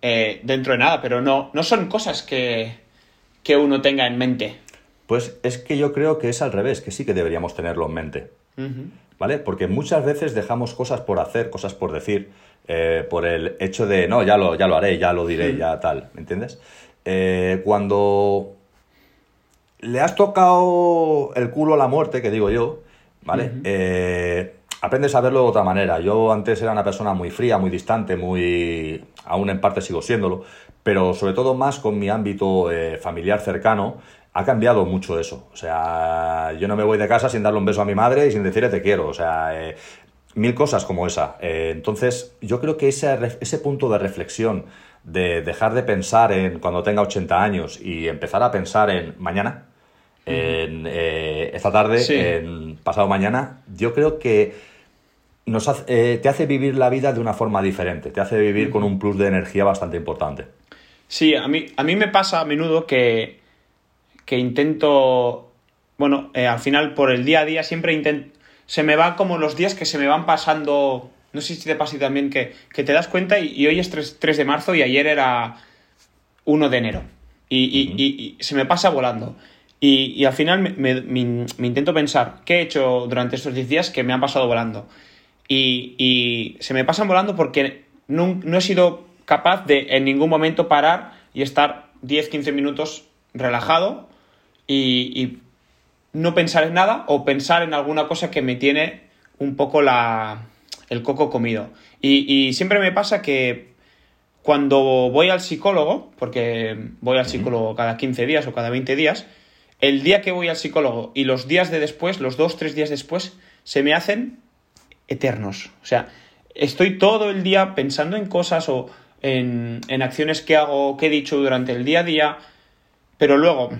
Speaker 1: eh, dentro de nada, pero no, no son cosas que, que uno tenga en mente?
Speaker 2: Pues es que yo creo que es al revés, que sí que deberíamos tenerlo en mente. ¿Vale? Porque muchas veces dejamos cosas por hacer, cosas por decir, eh, por el hecho de, no, ya lo, ya lo haré, ya lo diré, ya tal, ¿me entiendes? Eh, cuando le has tocado el culo a la muerte, que digo yo, ¿vale? Eh, aprendes a verlo de otra manera. Yo antes era una persona muy fría, muy distante, muy... aún en parte sigo siéndolo, pero sobre todo más con mi ámbito eh, familiar cercano, ha cambiado mucho eso. O sea, yo no me voy de casa sin darle un beso a mi madre y sin decirle te quiero. O sea, eh, mil cosas como esa. Eh, entonces, yo creo que ese, ese punto de reflexión, de dejar de pensar en cuando tenga 80 años y empezar a pensar en mañana, en esta tarde, en pasado mañana, yo creo que nos te hace vivir la vida de una forma diferente, te hace vivir con un plus de energía bastante importante.
Speaker 1: Sí, a mí, a mí me pasa a menudo que, que intento, bueno, eh, al final por el día a día siempre intento, se me van como los días que se me van pasando, no sé si te pasa también, que, que te das cuenta y, hoy es 3, de marzo y ayer era 1 de enero y, se me pasa volando. Y, al final me, intento pensar, ¿qué he hecho durante estos 10 días que me han pasado volando? Y, se me pasan volando porque no, no he sido capaz de en ningún momento parar y estar 10-15 minutos relajado y, no pensar en nada o pensar en alguna cosa que me tiene un poco la, el coco comido. Y, siempre me pasa que cuando voy al psicólogo, porque voy al psicólogo cada 15 días o cada 20 días, el día que voy al psicólogo y los días de después, los dos, tres días después, se me hacen eternos. O sea, estoy todo el día pensando en cosas o en, acciones que hago, que he dicho durante el día a día, pero luego,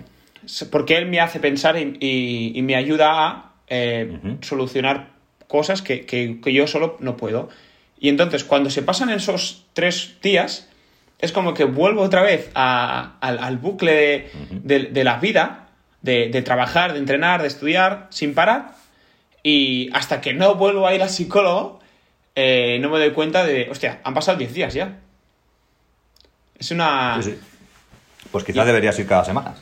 Speaker 1: porque él me hace pensar y, me ayuda a eh, solucionar cosas que, yo solo no puedo. Y entonces, cuando se pasan esos tres días, es como que vuelvo otra vez al, bucle de, la vida, de, trabajar, de entrenar, de estudiar, sin parar. Y hasta que no vuelvo a ir al psicólogo, eh, no me doy cuenta de, hostia, han pasado 10 días ya. Es una...
Speaker 2: Pues quizás deberías ir cada semana.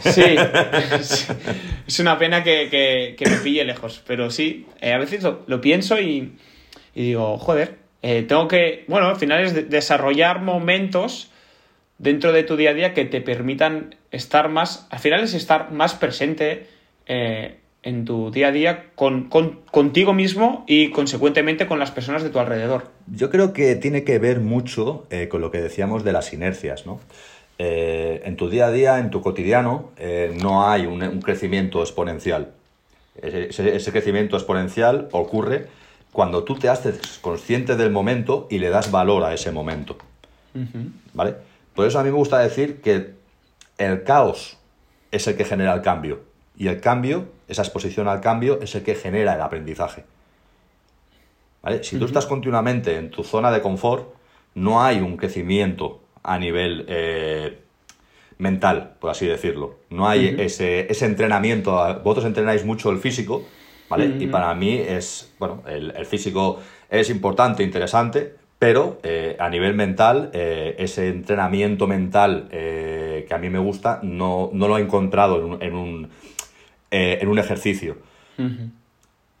Speaker 1: Sí, es una pena que, me pille lejos, pero sí, eh, a veces lo, pienso y, digo, joder, eh, tengo que, bueno, al final es desarrollar momentos dentro de tu día a día que te permitan estar más, al final es estar más presente eh, en tu día a día con, contigo mismo y consecuentemente con las personas de tu alrededor.
Speaker 2: Yo creo que tiene que ver mucho eh, con lo que decíamos de las inercias, ¿no? Eh, en tu día a día, en tu cotidiano, eh, no hay un, crecimiento exponencial. Ese, crecimiento exponencial ocurre cuando tú te haces consciente del momento y le das valor a ese momento. ¿Vale? Por eso a mí me gusta decir que el caos es el que genera el cambio y el cambio, esa exposición al cambio, es el que genera el aprendizaje. Si tú estás continuamente en tu zona de confort, no hay un crecimiento a nivel eh, mental, por así decirlo. No hay ese, entrenamiento. Vosotros entrenáis mucho el físico, ¿vale? Y para mí es, bueno, el, físico es importante, interesante, pero eh, a nivel mental, eh, ese entrenamiento mental que a mí me gusta, no, lo he encontrado en un, en un ejercicio.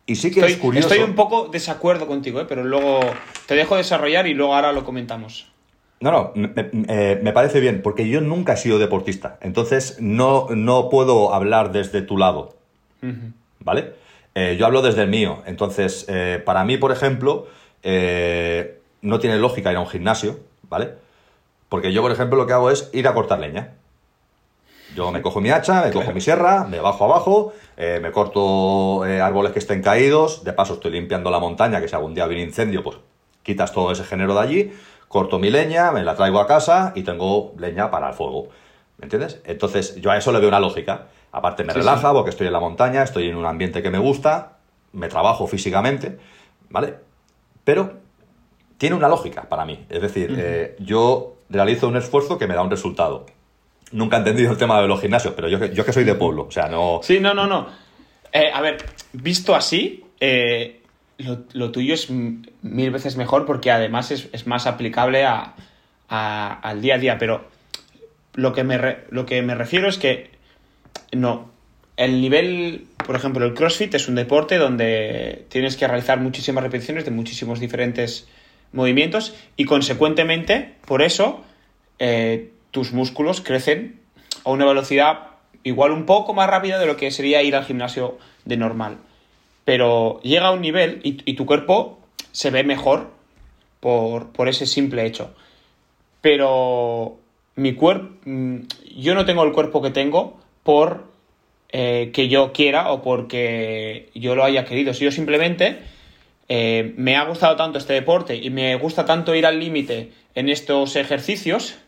Speaker 2: Y sí que
Speaker 1: estoy,
Speaker 2: es curioso.
Speaker 1: Estoy un poco desacuerdo contigo, ¿eh? pero luego te dejo desarrollar y luego ahora lo comentamos.
Speaker 2: No, no, me, eh, me, parece bien, porque yo nunca he sido deportista, entonces no, no puedo hablar desde tu lado, ¿vale? Eh, yo hablo desde el mío, entonces eh, para mí, por ejemplo, no tiene lógica ir a un gimnasio, ¿vale? Porque yo, por ejemplo, lo que hago es ir a cortar leña. Yo me cojo mi hacha, me cojo mi sierra, me bajo abajo, me corto árboles que estén caídos, de paso estoy limpiando la montaña, que si algún día viene incendio, pues quitas todo ese género de allí, corto mi leña, me la traigo a casa y tengo leña para el fuego. ¿Me entiendes? Entonces, yo a eso le veo una lógica. Aparte, me relaja porque estoy en la montaña, estoy en un ambiente que me gusta, me trabajo físicamente, ¿vale? Pero tiene una lógica para mí. Es decir, eh, yo realizo un esfuerzo que me da un resultado. Nunca he entendido el tema de los gimnasios, pero yo, yo que soy de pueblo, o sea, no...
Speaker 1: Sí, no, no, no. Eh, a ver, visto así, eh, lo, tuyo es mil veces mejor porque además es, más aplicable al día a día, pero lo que, me lo que me refiero es que no, el nivel, por ejemplo, el CrossFit es un deporte donde tienes que realizar muchísimas repeticiones de muchísimos diferentes movimientos y consecuentemente, por eso, eh, tus músculos crecen a una velocidad igual un poco más rápida de lo que sería ir al gimnasio de normal pero llega a un nivel y, tu cuerpo se ve mejor por, ese simple hecho. Pero mi cuerpo, mm, yo no tengo el cuerpo que tengo por eh, que yo quiera o porque yo lo haya querido. Si yo simplemente eh, me ha gustado tanto este deporte y me gusta tanto ir al límite en estos ejercicios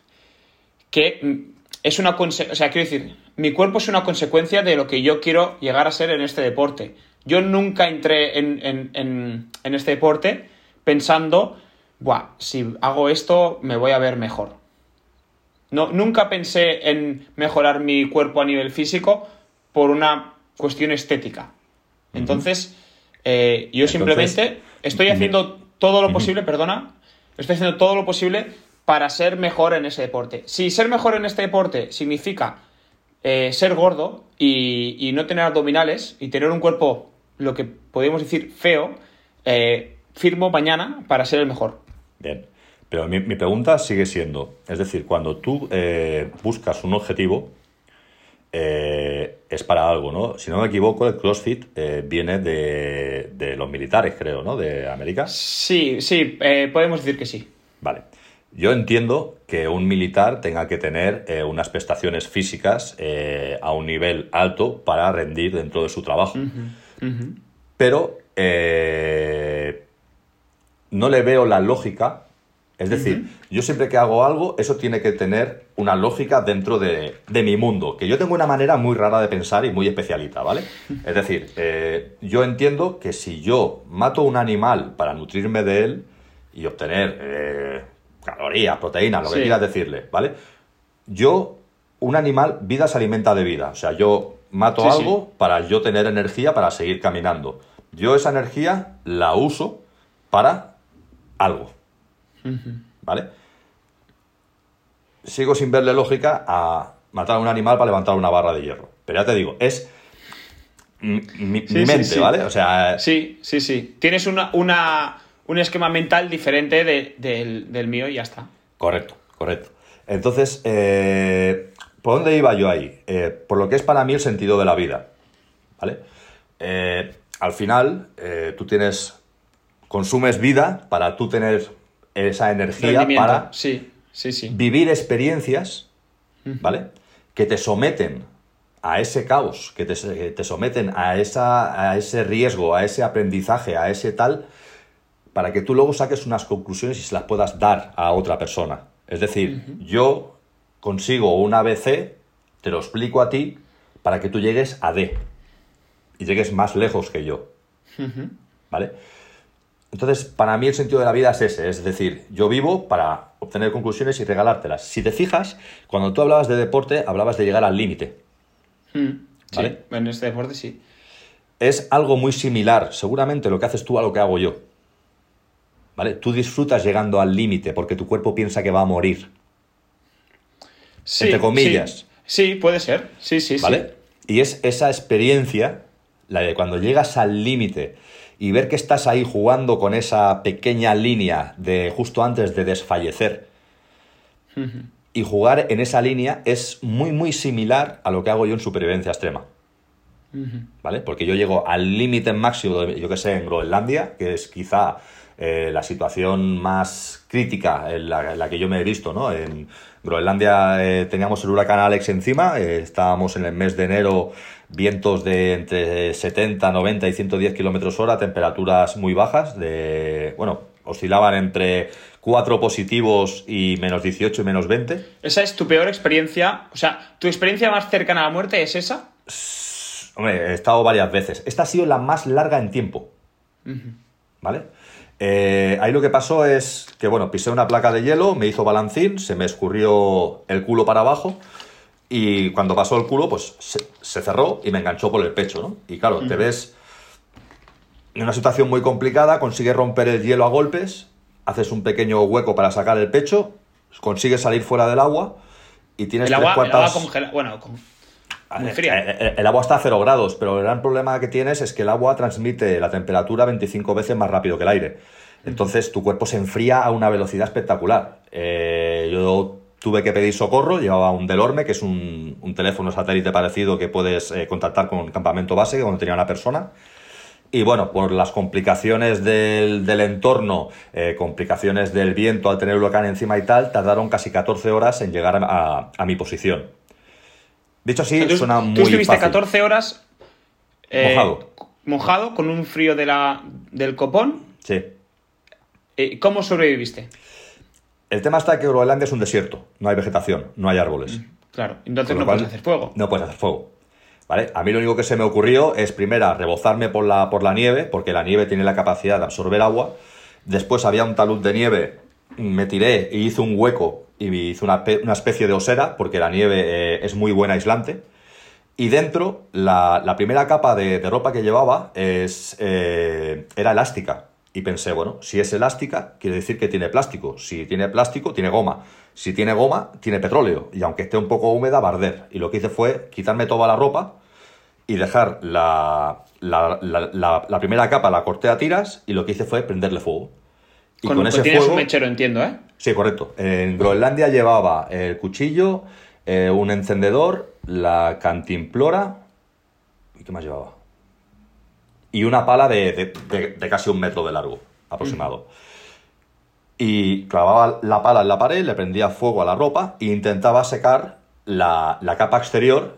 Speaker 1: que es una o sea, quiero decir, mi cuerpo es una consecuencia de lo que yo quiero llegar a ser en este deporte. Yo nunca entré en, este deporte pensando, Buah, si hago esto me voy a ver mejor. No, nunca pensé en mejorar mi cuerpo a nivel físico por una cuestión estética. Entonces, eh, yo simplemente estoy haciendo todo lo posible, perdona, estoy haciendo todo lo posible para ser mejor en ese deporte. Si ser mejor en este deporte significa eh, ser gordo y, y, no tener abdominales y tener un cuerpo lo que podemos decir feo, eh, firmo mañana para ser el mejor.
Speaker 2: Bien. Pero mi, pregunta sigue siendo, es decir, cuando tú eh, buscas un objetivo, eh, es para algo, ¿no? Si no me equivoco, el CrossFit viene de, de, los militares, creo, ¿no? De América.
Speaker 1: Sí, sí, podemos decir que sí.
Speaker 2: Vale. Yo entiendo que un militar tenga que tener unas prestaciones físicas a un nivel alto para rendir dentro de su trabajo. Pero eh, no le veo la lógica. Es decir, yo siempre que hago algo, eso tiene que tener una lógica dentro de, mi mundo. Que yo tengo una manera muy rara de pensar y muy especialita, ¿vale? Es decir, eh, yo entiendo que si yo mato un animal para nutrirme de él y obtener eh, calorías, proteínas, lo que quieras decirle, ¿vale? Yo, un animal, vida se alimenta de vida. O sea, yo mato algo para yo tener energía para seguir caminando. Yo esa energía la uso para algo. ¿Vale? Sigo sin verle lógica a matar a un animal para levantar una barra de hierro. Pero ya te digo, es mi, mente, ¿vale? O sea.
Speaker 1: Sí, sí, sí. Tienes una, un esquema mental diferente del, mío y ya está.
Speaker 2: Correcto, correcto. Entonces, eh, ¿Por dónde iba yo ahí? Eh, por lo que es para mí el sentido de la vida. ¿Vale? Eh, al final, tú tienes. consumes vida para tú tener esa energía para
Speaker 1: sí, sí, sí.
Speaker 2: vivir experiencias, ¿vale? Que te someten a ese caos, que te, someten a, esa, a ese riesgo, a ese aprendizaje, a ese tal, para que tú luego saques unas conclusiones y se las puedas dar a otra persona. Es decir, yo consigo una ABC, te lo explico a ti, para que tú llegues a D y llegues más lejos que yo. ¿Vale? Entonces, para mí el sentido de la vida es ese, es decir, yo vivo para obtener conclusiones y regalártelas. Si te fijas, cuando tú hablabas de deporte, hablabas de llegar al límite.
Speaker 1: Hmm. ¿Vale? Sí, en este deporte sí.
Speaker 2: Es algo muy similar, seguramente, lo que haces tú a lo que hago yo. ¿Vale? Tú disfrutas llegando al límite porque tu cuerpo piensa que va a morir entre comillas.
Speaker 1: Sí, puede ser. Sí, sí,
Speaker 2: ¿Vale? Y es esa experiencia la de cuando llegas al límite y ver que estás ahí jugando con esa pequeña línea de justo antes de desfallecer y jugar en esa línea es muy muy similar a lo que hago yo en supervivencia extrema. ¿Vale? Porque yo llego al límite máximo, yo que sé, en Groenlandia, que es quizá eh, la situación más crítica en la, que yo me he visto, ¿no? En Groenlandia eh, teníamos el huracán Alex encima, eh, estábamos en el mes de enero, vientos de entre 70, 90 y 110 kilómetros hora, temperaturas muy bajas, de, bueno, oscilaban entre 4 positivos y menos 18 y menos 20.
Speaker 1: ¿Esa es tu peor experiencia? O sea, ¿tu experiencia más cercana a la muerte es esa?
Speaker 2: Hombre, he estado varias veces. Esta ha sido la más larga en tiempo. ¿Vale? Eh, ahí lo que pasó es que, bueno, pisé una placa de hielo, me hizo balancín, se me escurrió el culo para abajo y cuando pasó el culo, pues se, cerró y me enganchó por el pecho, ¿no? Y claro, te ves en una situación muy complicada, consigues romper el hielo a golpes, haces un pequeño hueco para sacar el pecho, consigues salir fuera del agua y tienes
Speaker 1: el agua, el agua congela... bueno, muy fría.
Speaker 2: El, eh, eh, el, agua está a cero grados, pero el gran problema que tienes es que el agua transmite la temperatura 25 veces más rápido que el aire. Entonces tu cuerpo se enfría a una velocidad espectacular. Eh, yo tuve que pedir socorro, llevaba un Delorme, que es un, teléfono satélite parecido que puedes contactar con un campamento base, donde tenía una persona. Y bueno, por las complicaciones del, entorno, complicaciones del viento al tener el huracán encima y tal, tardaron casi 14 horas en llegar a mi posición. Dicho así, suena muy
Speaker 1: Tú estuviste 14 horas eh, mojado. Mojado, con un frío de la, del copón.
Speaker 2: Sí.
Speaker 1: Eh, ¿Cómo sobreviviste?
Speaker 2: El tema está que Groenlandia es un desierto, no hay vegetación, no hay árboles. Mm,
Speaker 1: claro, entonces no puedes hacer fuego.
Speaker 2: No puedes hacer fuego. ¿Vale? A mí lo único que se me ocurrió es primero rebozarme por la, por la nieve, porque la nieve tiene la capacidad de absorber agua. Después había un talud de nieve, me tiré y hice un hueco y hizo una, especie de osera, porque la nieve eh, es muy buena aislante. Y dentro, la, primera capa de, ropa que llevaba es, eh, era elástica. Y pensé, bueno, si es elástica, quiere decir que tiene plástico. Si tiene plástico, tiene goma. Si tiene goma, tiene petróleo. Y aunque esté un poco húmeda, va a arder. Y lo que hice fue quitarme toda la ropa y dejar la, la primera capa, la corté a tiras, y lo que hice fue prenderle fuego.
Speaker 1: Y con, ese tienes un mechero, entiendo, ¿eh?
Speaker 2: Sí, correcto. En Groenlandia llevaba el cuchillo, eh, un encendedor, la cantimplora. ¿Y qué más llevaba? Y una pala de, casi un metro de largo, aproximado. Y clavaba la pala en la pared, le prendía fuego a la ropa e intentaba secar la, capa exterior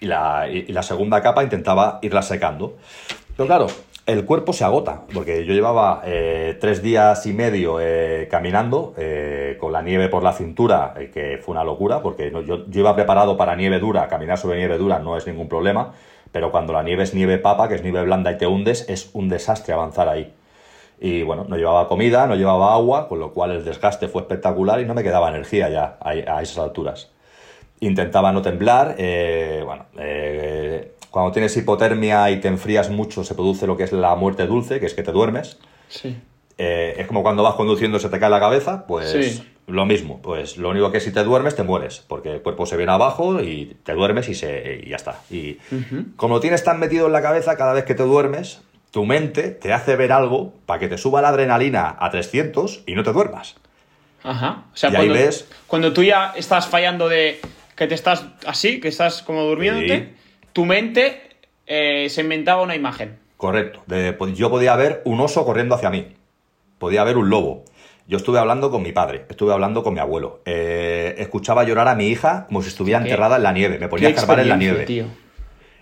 Speaker 2: y la, y la segunda capa intentaba irla secando. Pero claro, el cuerpo se agota, porque yo llevaba eh, tres días y medio eh, caminando eh, con la nieve por la cintura, que fue una locura, porque yo, iba preparado para nieve dura, caminar sobre nieve dura no es ningún problema, pero cuando la nieve es nieve papa, que es nieve blanda y te hundes, es un desastre avanzar ahí. Y bueno, no llevaba comida, no llevaba agua, con lo cual el desgaste fue espectacular y no me quedaba energía ya a, a esas alturas. Intentaba no temblar, bueno, cuando tienes hipotermia y te enfrías mucho, se produce lo que es la muerte dulce, que es que te duermes.
Speaker 1: Sí.
Speaker 2: Eh, es como cuando vas conduciendo se te cae la cabeza, pues lo mismo. Pues lo único que si te duermes te mueres, porque el cuerpo se viene abajo y te duermes y, se, y ya está. Y como tienes tan metido en la cabeza, cada vez que te duermes, tu mente te hace ver algo para que te suba la adrenalina a 300 y no te duermas.
Speaker 1: Ajá. O sea, cuando, ves... cuando tú ya estás fallando de que te estás así, que estás como durmiéndote tu mente eh, se inventaba una imagen.
Speaker 2: Correcto. Yo podía ver un oso corriendo hacia mí. Podía ver un lobo. Yo estuve hablando con mi padre, estuve hablando con mi abuelo. Eh, escuchaba llorar a mi hija como si estuviera enterrada en la nieve. Me ponía a escarbar en la nieve.
Speaker 1: Tío.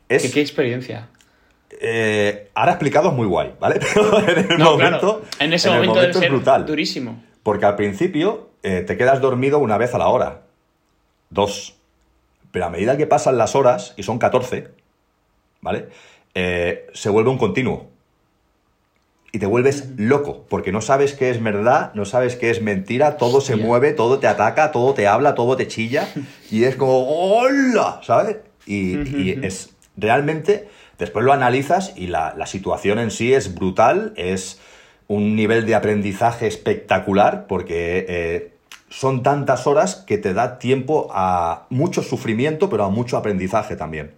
Speaker 1: ¿Qué, experiencia?
Speaker 2: Eh, ahora explicado es muy guay, ¿vale? Pero en el momento,
Speaker 1: En ese momento, es brutal. durísimo.
Speaker 2: Porque al principio te quedas dormido una vez a la hora. Dos. Pero a medida que pasan las horas, y son 14, ¿vale? Eh, se vuelve un continuo. Y te vuelves loco, porque no sabes qué es verdad, no sabes qué es mentira, todo se mueve, todo te ataca, todo te habla, todo te chilla, y es como, ¡hola! ¿Sabes? Y, es realmente, después lo analizas y la, situación en sí es brutal, es un nivel de aprendizaje espectacular, porque eh, son tantas horas que te da tiempo a mucho sufrimiento, pero a mucho aprendizaje también.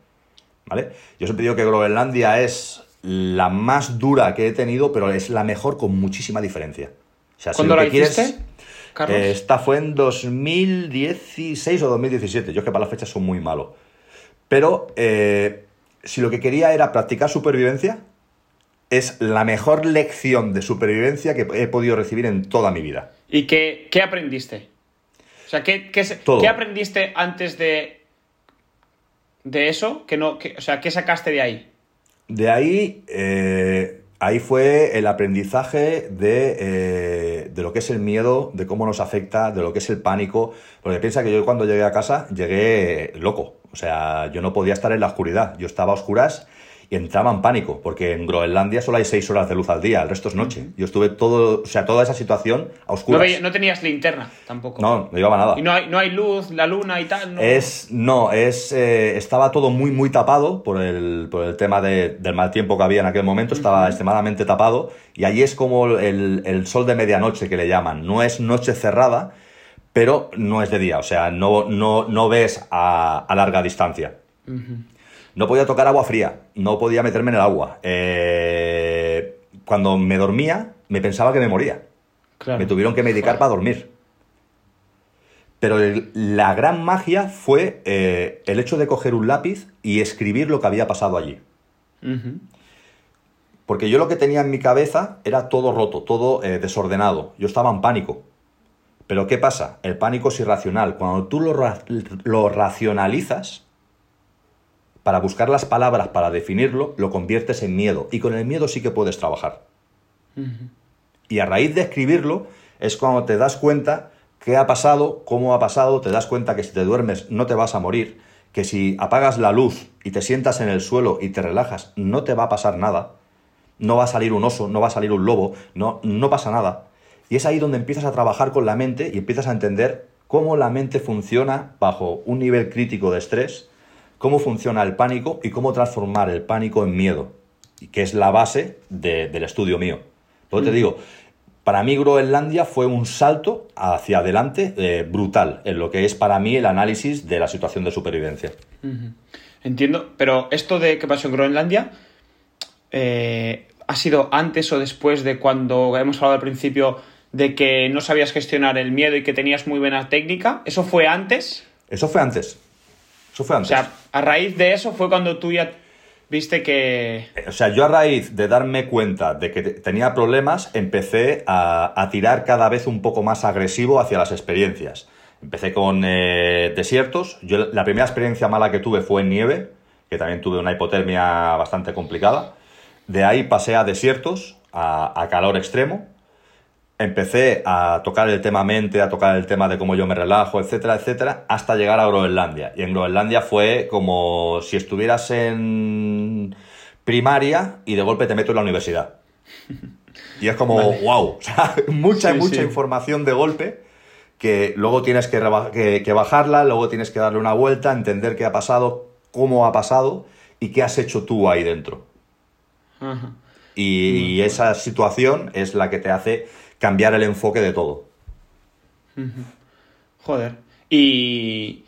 Speaker 2: ¿vale? Yo siempre digo que Groenlandia es la más dura que he tenido, pero es la mejor con muchísima diferencia.
Speaker 1: O sea, ¿Cuándo la hiciste,
Speaker 2: Carlos? Eh, esta fue en 2016 o 2017. Yo es que para las fechas son muy malo. Pero eh, si lo que quería era practicar supervivencia, es la mejor lección de supervivencia que he podido recibir en toda mi vida.
Speaker 1: ¿Y qué, aprendiste? O sea, ¿qué, aprendiste antes de, de eso? Que no, o sea, ¿qué sacaste de ahí?
Speaker 2: De ahí, eh, ahí fue el aprendizaje de, eh, de, lo que es el miedo, de cómo nos afecta, de lo que es el pánico. Porque piensa que yo cuando llegué a casa llegué loco. O sea, yo no podía estar en la oscuridad. Yo estaba a oscuras y entraba en pánico, porque en Groenlandia solo hay seis horas de luz al día, el resto es noche. Yo estuve todo, o sea, toda esa situación a oscuras.
Speaker 1: No, tenías linterna tampoco.
Speaker 2: No, no llevaba nada.
Speaker 1: Y no hay, no hay luz, la luna y tal.
Speaker 2: ¿no? Es, no, es, eh, estaba todo muy, muy tapado por el, por el tema del mal tiempo que había en aquel momento, estaba extremadamente tapado, y allí es como el, sol de medianoche que le llaman. No es noche cerrada, pero no es de día, o sea, no, no, no ves a, larga distancia. No podía tocar agua fría, no podía meterme en el agua. Eh, cuando me dormía, me pensaba que me moría. Me tuvieron que medicar para dormir. Pero la gran magia fue eh, el hecho de coger un lápiz y escribir lo que había pasado allí. Porque yo lo que tenía en mi cabeza era todo roto, todo eh, desordenado. Yo estaba en pánico. Pero ¿qué pasa? El pánico es irracional. Cuando tú lo, lo racionalizas, para buscar las palabras para definirlo, lo conviertes en miedo. Y con el miedo sí que puedes trabajar. Y a raíz de escribirlo es cuando te das cuenta qué ha pasado, cómo ha pasado, te das cuenta que si te duermes no te vas a morir, que si apagas la luz y te sientas en el suelo y te relajas, no te va a pasar nada. No va a salir un oso, no va a salir un lobo, no, no pasa nada. Y es ahí donde empiezas a trabajar con la mente y empiezas a entender cómo la mente funciona bajo un nivel crítico de estrés cómo funciona el pánico y cómo transformar el pánico en miedo, que es la base del estudio mío. Entonces te mm. digo, para mí Groenlandia fue un salto hacia adelante eh, brutal en lo que es para mí el análisis de la situación de supervivencia.
Speaker 1: Entiendo, pero esto de qué pasó en Groenlandia, eh, ¿ha sido antes o después de cuando hemos hablado al principio de que no sabías gestionar el miedo y que tenías muy buena técnica? ¿Eso fue antes?
Speaker 2: Eso fue antes. Eso fue antes.
Speaker 1: O sea, a raíz de eso fue cuando tú ya viste que...
Speaker 2: Eh, o sea, yo a raíz de darme cuenta de que tenía problemas, empecé a, tirar cada vez un poco más agresivo hacia las experiencias. Empecé con eh, desiertos. Yo, la primera experiencia mala que tuve fue en nieve, que también tuve una hipotermia bastante complicada. De ahí pasé a desiertos, a calor extremo empecé a tocar el tema mente, a tocar el tema de cómo yo me relajo, etcétera, etcétera, hasta llegar a Groenlandia. Y en Groenlandia fue como si estuvieras en primaria y de golpe te meto en la universidad. Y es como, wow, o sea, mucha, mucha información de golpe que luego tienes que, bajarla, luego tienes que darle una vuelta, entender qué ha pasado, cómo ha pasado y qué has hecho tú ahí dentro. y esa situación es la que te hace cambiar el enfoque de todo.
Speaker 1: Joder. Y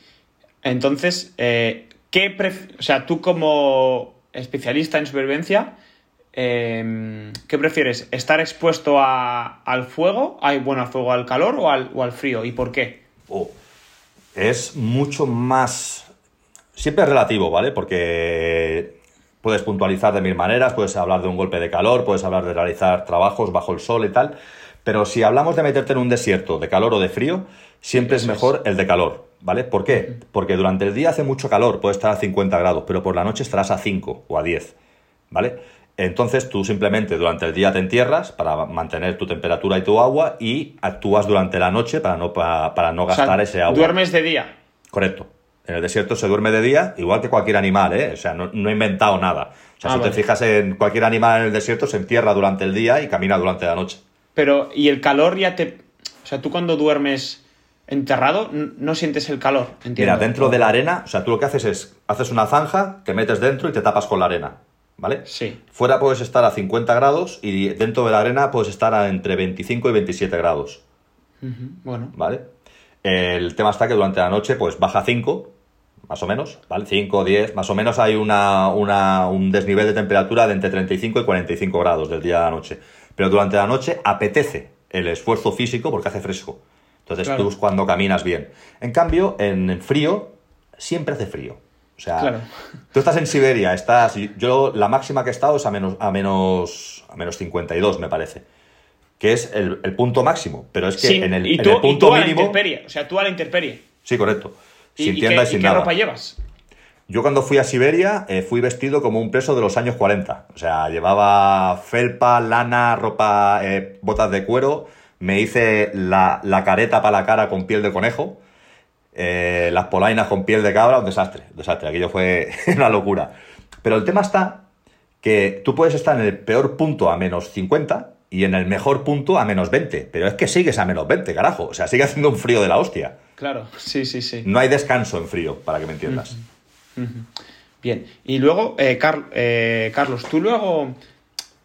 Speaker 1: entonces, eh, ¿qué o sea, tú como especialista en supervivencia, em, ¿qué prefieres? ¿Estar expuesto al fuego? Hay, bueno, al fuego, al calor o al, frío? ¿Y por qué?
Speaker 2: Oh, es mucho más... Siempre es relativo, ¿vale? Porque puedes puntualizar de mil maneras, puedes hablar de un golpe de calor, puedes hablar de realizar trabajos bajo el sol y tal, pero si hablamos de meterte en un desierto de calor o de frío, siempre es mejor el de calor, ¿vale? ¿Por qué? Porque durante el día hace mucho calor, puede estar a 50 grados, pero por la noche estarás a 5 o a 10, ¿vale? Entonces tú simplemente durante el día te entierras para mantener tu temperatura y tu agua y actúas durante la noche para no, para, no gastar ese agua.
Speaker 1: ¿Duermes de día?
Speaker 2: Correcto. En el desierto se duerme de día, igual que cualquier animal, ¿eh? O sea, no, he inventado nada. O sea, ah, si te fijas en cualquier animal en el desierto, se entierra durante el día y camina durante la noche.
Speaker 1: Pero, ¿y el calor ya te... O sea, tú cuando duermes enterrado no sientes el calor,
Speaker 2: entiendo. Mira, dentro de la arena, o sea, tú lo que haces es, haces una zanja, te metes dentro y te tapas con la arena, ¿vale?
Speaker 1: Sí.
Speaker 2: Fuera puedes estar a 50 grados y dentro de la arena puedes estar a entre 25 y 27 grados.
Speaker 1: Bueno.
Speaker 2: ¿Vale? El tema está que durante la noche, pues baja 5, más o menos, ¿vale? 5, 10, más o menos hay una, una, un desnivel de temperatura de entre 35 y 45 grados del día a la noche. Pero durante la noche apetece el esfuerzo físico porque hace fresco. Entonces tú tú cuando caminas bien. En cambio, en frío, siempre hace frío. O sea, tú estás en Siberia, estás. Yo la máxima que he estado es a menos, a menos, a menos 52, me parece. Que es el, punto máximo. Pero es que en, el,
Speaker 1: ¿Y
Speaker 2: tú, punto
Speaker 1: a la. O sea, tú a la intemperie.
Speaker 2: Sí, correcto.
Speaker 1: Sin tienda y, sin qué ropa llevas?
Speaker 2: Yo cuando fui a Siberia eh, fui vestido como un preso de los años 40. O sea, llevaba felpa, lana, ropa, eh, botas de cuero. Me hice la, la careta para la cara con piel de conejo eh, las polainas con piel de cabra, un desastre, un desastre, aquello fue una locura. Pero el tema está que tú puedes estar en el peor punto a menos 50 y en el mejor punto a menos 20, pero es que sigues a menos 20, carajo, o sea, sigue haciendo un frío de la hostia.
Speaker 1: Claro, sí, sí, sí.
Speaker 2: No hay descanso en frío, para que me entiendas.
Speaker 1: Bien, y luego, eh, eh, Carlos, tú luego,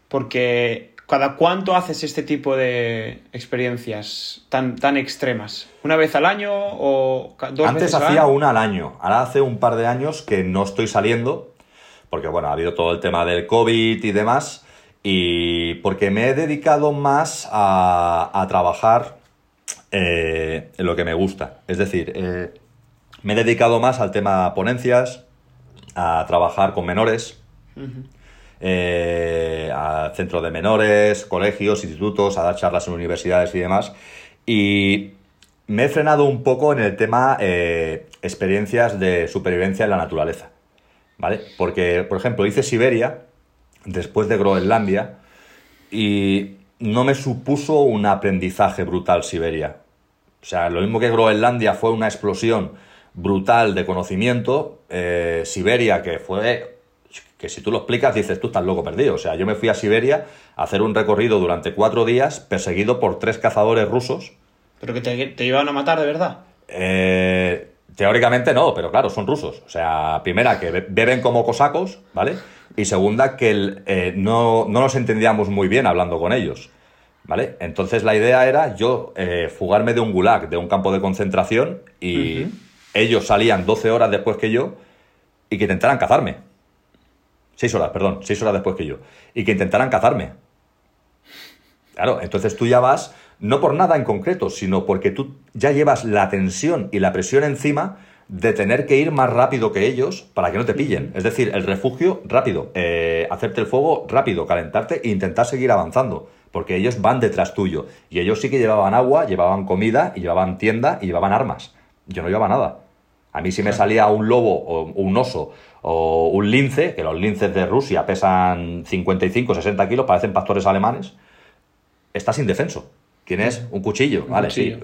Speaker 1: porque ¿Cada cuánto haces este tipo de experiencias tan, tan extremas? ¿Una vez al año o dos
Speaker 2: Antes
Speaker 1: veces
Speaker 2: hacía una al año. Ahora hace un par de años que no estoy saliendo, porque bueno, ha habido todo el tema del COVID y demás, y porque me he dedicado más a, trabajar eh, en lo que me gusta. Es decir, eh, me he dedicado más al tema ponencias, a trabajar con menores eh, a centros de menores, colegios, institutos, a dar charlas en universidades y demás. Y me he frenado un poco en el tema eh, experiencias de supervivencia en la naturaleza. ¿Vale? Porque, por ejemplo, hice Siberia después de Groenlandia y no me supuso un aprendizaje brutal Siberia. O sea, lo mismo que Groenlandia fue una explosión brutal de conocimiento, eh, Siberia, que fue que si tú lo explicas dices, tú estás loco perdido. O sea, yo me fui a Siberia a hacer un recorrido durante cuatro días perseguido por tres cazadores rusos.
Speaker 1: ¿Pero que te, te iban a matar de verdad?
Speaker 2: Eh, teóricamente no, pero claro, son rusos. O sea, primera, que beben como cosacos, ¿vale? Y segunda, que eh, no, nos entendíamos muy bien hablando con ellos. ¿Vale? Entonces la idea era yo eh, fugarme de un gulag, de un campo de concentración, y ellos salían 12 horas después que yo y que intentaran cazarme. Seis horas, perdón, seis horas después que yo. Y que intentaran cazarme. Claro, entonces tú ya vas, no por nada en concreto, sino porque tú ya llevas la tensión y la presión encima de tener que ir más rápido que ellos para que no te pillen. Es decir, el refugio rápido, eh, hacerte el fuego rápido, calentarte e intentar seguir avanzando, porque ellos van detrás tuyo. Y ellos sí que llevaban agua, llevaban comida, y llevaban tienda y llevaban armas. Yo no llevaba nada. A mí si me salía un lobo o un oso o un lince, que los linces de Rusia pesan 55, 60 kilos, parecen pastores alemanes, estás indefenso. Tienes un cuchillo, ¿vale? Sí,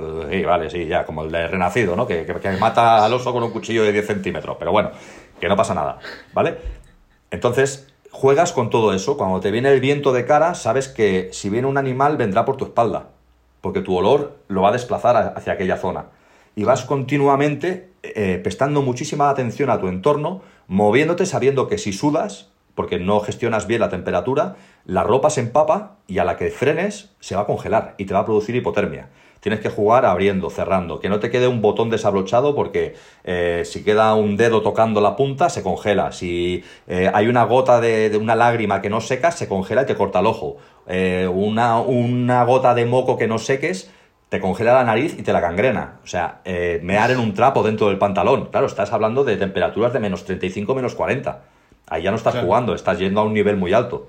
Speaker 2: vale, sí, ya, como el de Renacido, ¿no? Que, que, mata al oso con un cuchillo de 10 centímetros, pero bueno, que no pasa nada, ¿vale? Entonces, juegas con todo eso. Cuando te viene el viento de cara, sabes que si viene un animal, vendrá por tu espalda, porque tu olor lo va a desplazar hacia aquella zona. Y vas continuamente eh, prestando muchísima atención a tu entorno, moviéndote sabiendo que si sudas, porque no gestionas bien la temperatura, la ropa se empapa y a la que frenes se va a congelar y te va a producir hipotermia. Tienes que jugar abriendo, cerrando, que no te quede un botón desabrochado porque eh, si queda un dedo tocando la punta se congela. Si eh, hay una gota de, una lágrima que no secas, se congela y te corta el ojo. Una, una gota de moco que no seques, te congela la nariz y te la gangrena. O sea, eh, mear en un trapo dentro del pantalón. Claro, estás hablando de temperaturas de menos 35, menos 40. Ahí ya no estás jugando, estás yendo a un nivel muy alto.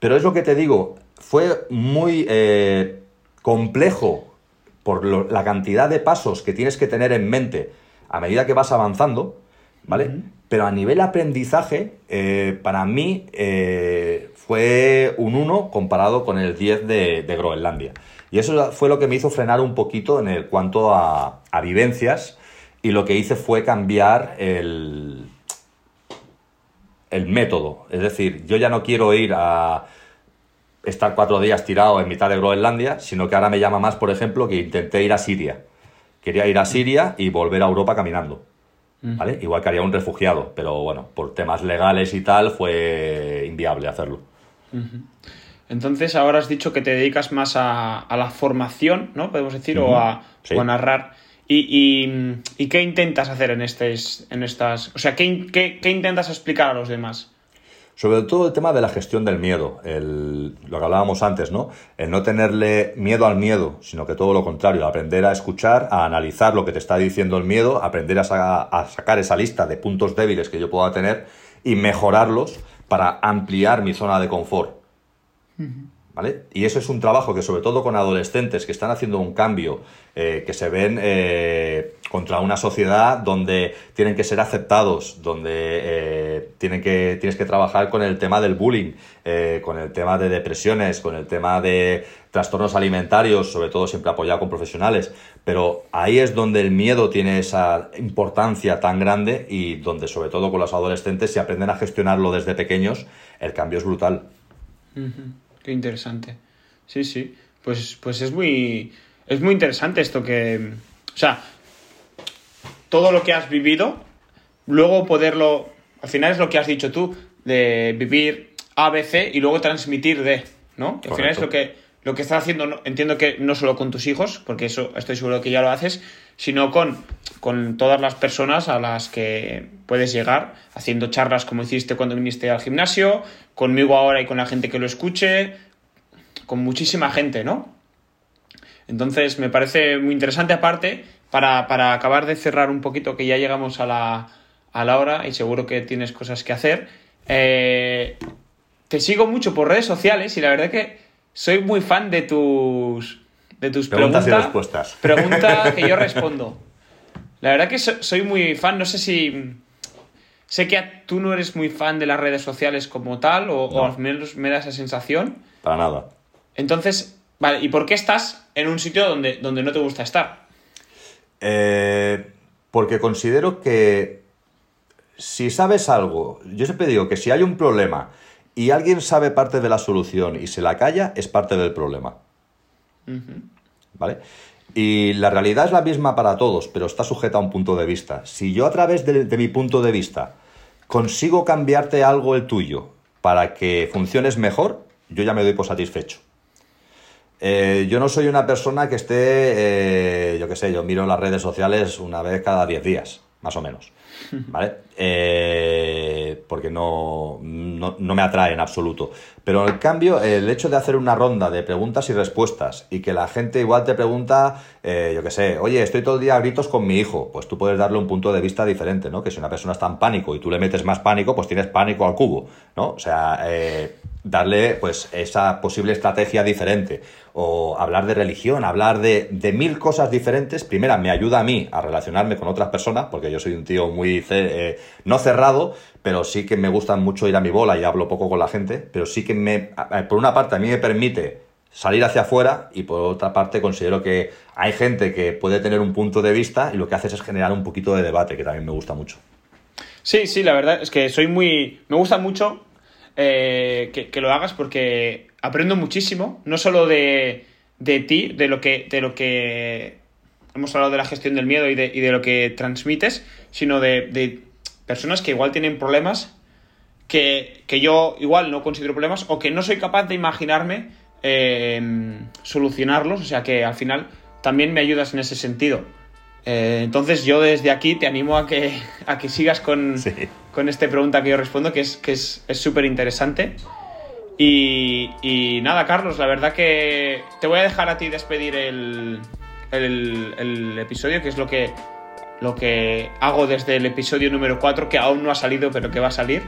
Speaker 2: Pero es lo que te digo, fue muy eh, complejo por la cantidad de pasos que tienes que tener en mente a medida que vas avanzando, ¿vale? Pero a nivel aprendizaje, eh, para mí fue un 1 comparado con el 10 de Groenlandia. Y eso fue lo que me hizo frenar un poquito en el cuanto a, vivencias y lo que hice fue cambiar el, el método. Es decir, yo ya no quiero ir a estar cuatro días tirado en mitad de Groenlandia, sino que ahora me llama más, por ejemplo, que intenté ir a Siria. Quería ir a Siria y volver a Europa caminando. ¿Vale? Igual que haría un refugiado, pero bueno, por temas legales y tal fue inviable hacerlo.
Speaker 1: Entonces ahora has dicho que te dedicas más a, la formación, ¿no? Podemos decir, o, a, narrar. ¿Y, y, qué intentas hacer en, estes, en estas... O sea, ¿qué, qué, qué intentas explicar a los demás?
Speaker 2: Sobre todo el tema de la gestión del miedo, el, lo que hablábamos antes, ¿no? El no tenerle miedo al miedo, sino que todo lo contrario, aprender a escuchar, a analizar lo que te está diciendo el miedo, aprender a, a sacar esa lista de puntos débiles que yo pueda tener y mejorarlos para ampliar mi zona de confort. ¿Vale? Y eso es un trabajo que sobre todo con adolescentes que están haciendo un cambio, eh, que se ven eh, contra una sociedad donde tienen que ser aceptados, donde eh, tienen que, tienes que trabajar con el tema del bullying, con el tema de depresiones, con el tema de trastornos alimentarios, sobre todo siempre apoyado con profesionales. Pero ahí es donde el miedo tiene esa importancia tan grande y donde sobre todo con los adolescentes, si aprenden a gestionarlo desde pequeños, el cambio es brutal.
Speaker 1: Qué interesante. Sí, sí. Pues, pues es muy. Es muy interesante esto que. O sea, todo lo que has vivido, luego poderlo. Al final es lo que has dicho tú, de vivir A, B, C y luego transmitir D, ¿no? Al final es lo que, lo que estás haciendo, entiendo que no solo con tus hijos, porque eso estoy seguro que ya lo haces, sino con, con todas las personas a las que puedes llegar, haciendo charlas como hiciste cuando viniste al gimnasio, conmigo ahora y con la gente que lo escuche, con muchísima gente, ¿no? Entonces me parece muy interesante aparte, para, para acabar de cerrar un poquito, que ya llegamos a la, a la hora y seguro que tienes cosas que hacer. Eh, te sigo mucho por redes sociales y la verdad que soy muy fan de tus, de tus
Speaker 2: preguntas, y respuestas.
Speaker 1: Pregunta que yo respondo. La verdad que soy muy fan, no sé si Sé que tú no eres muy fan de las redes sociales como tal, o, al menos me da esa sensación.
Speaker 2: Para nada.
Speaker 1: Entonces, vale, ¿y por qué estás en un sitio donde, donde no te gusta estar?
Speaker 2: Eh, porque considero que si sabes algo, yo siempre digo que si hay un problema y alguien sabe parte de la solución y se la calla, es parte del problema. ¿Vale? Y la realidad es la misma para todos, pero está sujeta a un punto de vista. Si yo a través de mi punto de vista consigo cambiarte algo el tuyo para que funciones mejor, yo ya me doy por satisfecho. Eh, yo no soy una persona que esté, eh, yo qué sé, yo miro las redes sociales una vez cada 10 días, más o menos. ¿Vale? Eh, porque no, no, no, me atrae en absoluto. Pero en cambio, el hecho de hacer una ronda de preguntas y respuestas y que la gente igual te pregunta, eh, yo qué sé, oye, estoy todo el día a gritos con mi hijo, pues tú puedes darle un punto de vista diferente, ¿no? Que si una persona está en pánico y tú le metes más pánico, pues tienes pánico al cubo, ¿no? O sea, eh, darle pues esa posible estrategia diferente o hablar de religión, hablar de, de, mil cosas diferentes, primera me ayuda a mí a relacionarme con otras personas, porque yo soy un tío muy, eh, no cerrado, pero sí que me gusta mucho ir a mi bola y hablo poco con la gente, pero sí que me, por una parte a mí me permite salir hacia afuera y por otra parte considero que hay gente que puede tener un punto de vista y lo que haces es generar un poquito de debate, que también me gusta mucho.
Speaker 1: Sí, sí, la verdad es que soy muy... Me gusta mucho eh, que, lo hagas porque aprendo muchísimo, no solo de, de, ti, de lo, que, de lo que hemos hablado de la gestión del miedo y de, y de lo que transmites, sino de, de, personas que igual tienen problemas que, que, yo igual no considero problemas o que no soy capaz de imaginarme eh, solucionarlos, o sea que al final también me ayudas en ese sentido. Eh, entonces yo desde aquí te animo a que, a que sigas con, con esta pregunta que yo respondo, que es que es súper interesante. Y, y, nada, Carlos, la verdad que te voy a dejar a ti despedir el, el, el, episodio, que es lo que, lo que hago desde el episodio número 4, que aún no ha salido, pero que va a salir.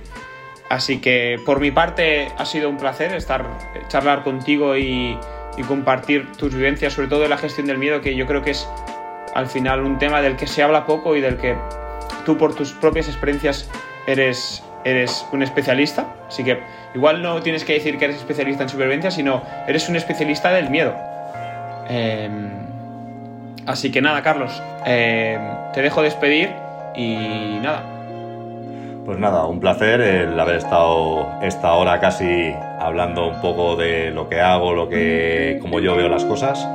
Speaker 1: Así que por mi parte ha sido un placer estar, charlar contigo y, y compartir tus vivencias, sobre todo de la gestión del miedo, que yo creo que es al final un tema del que se habla poco y del que tú por tus propias experiencias eres, eres un especialista. Así que igual no tienes que decir que eres especialista en supervivencia, sino eres un especialista del miedo. Em, así que nada, Carlos, em, te dejo despedir y nada.
Speaker 2: Pues nada, un placer el haber estado esta hora casi hablando un poco de lo que hago, lo que, como yo veo las cosas.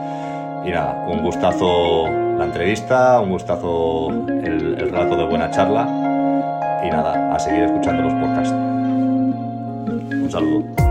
Speaker 2: Y nada, un gustazo la entrevista, un gustazo el, el rato de buena charla y nada, a seguir escuchando los podcasts. Un saludo.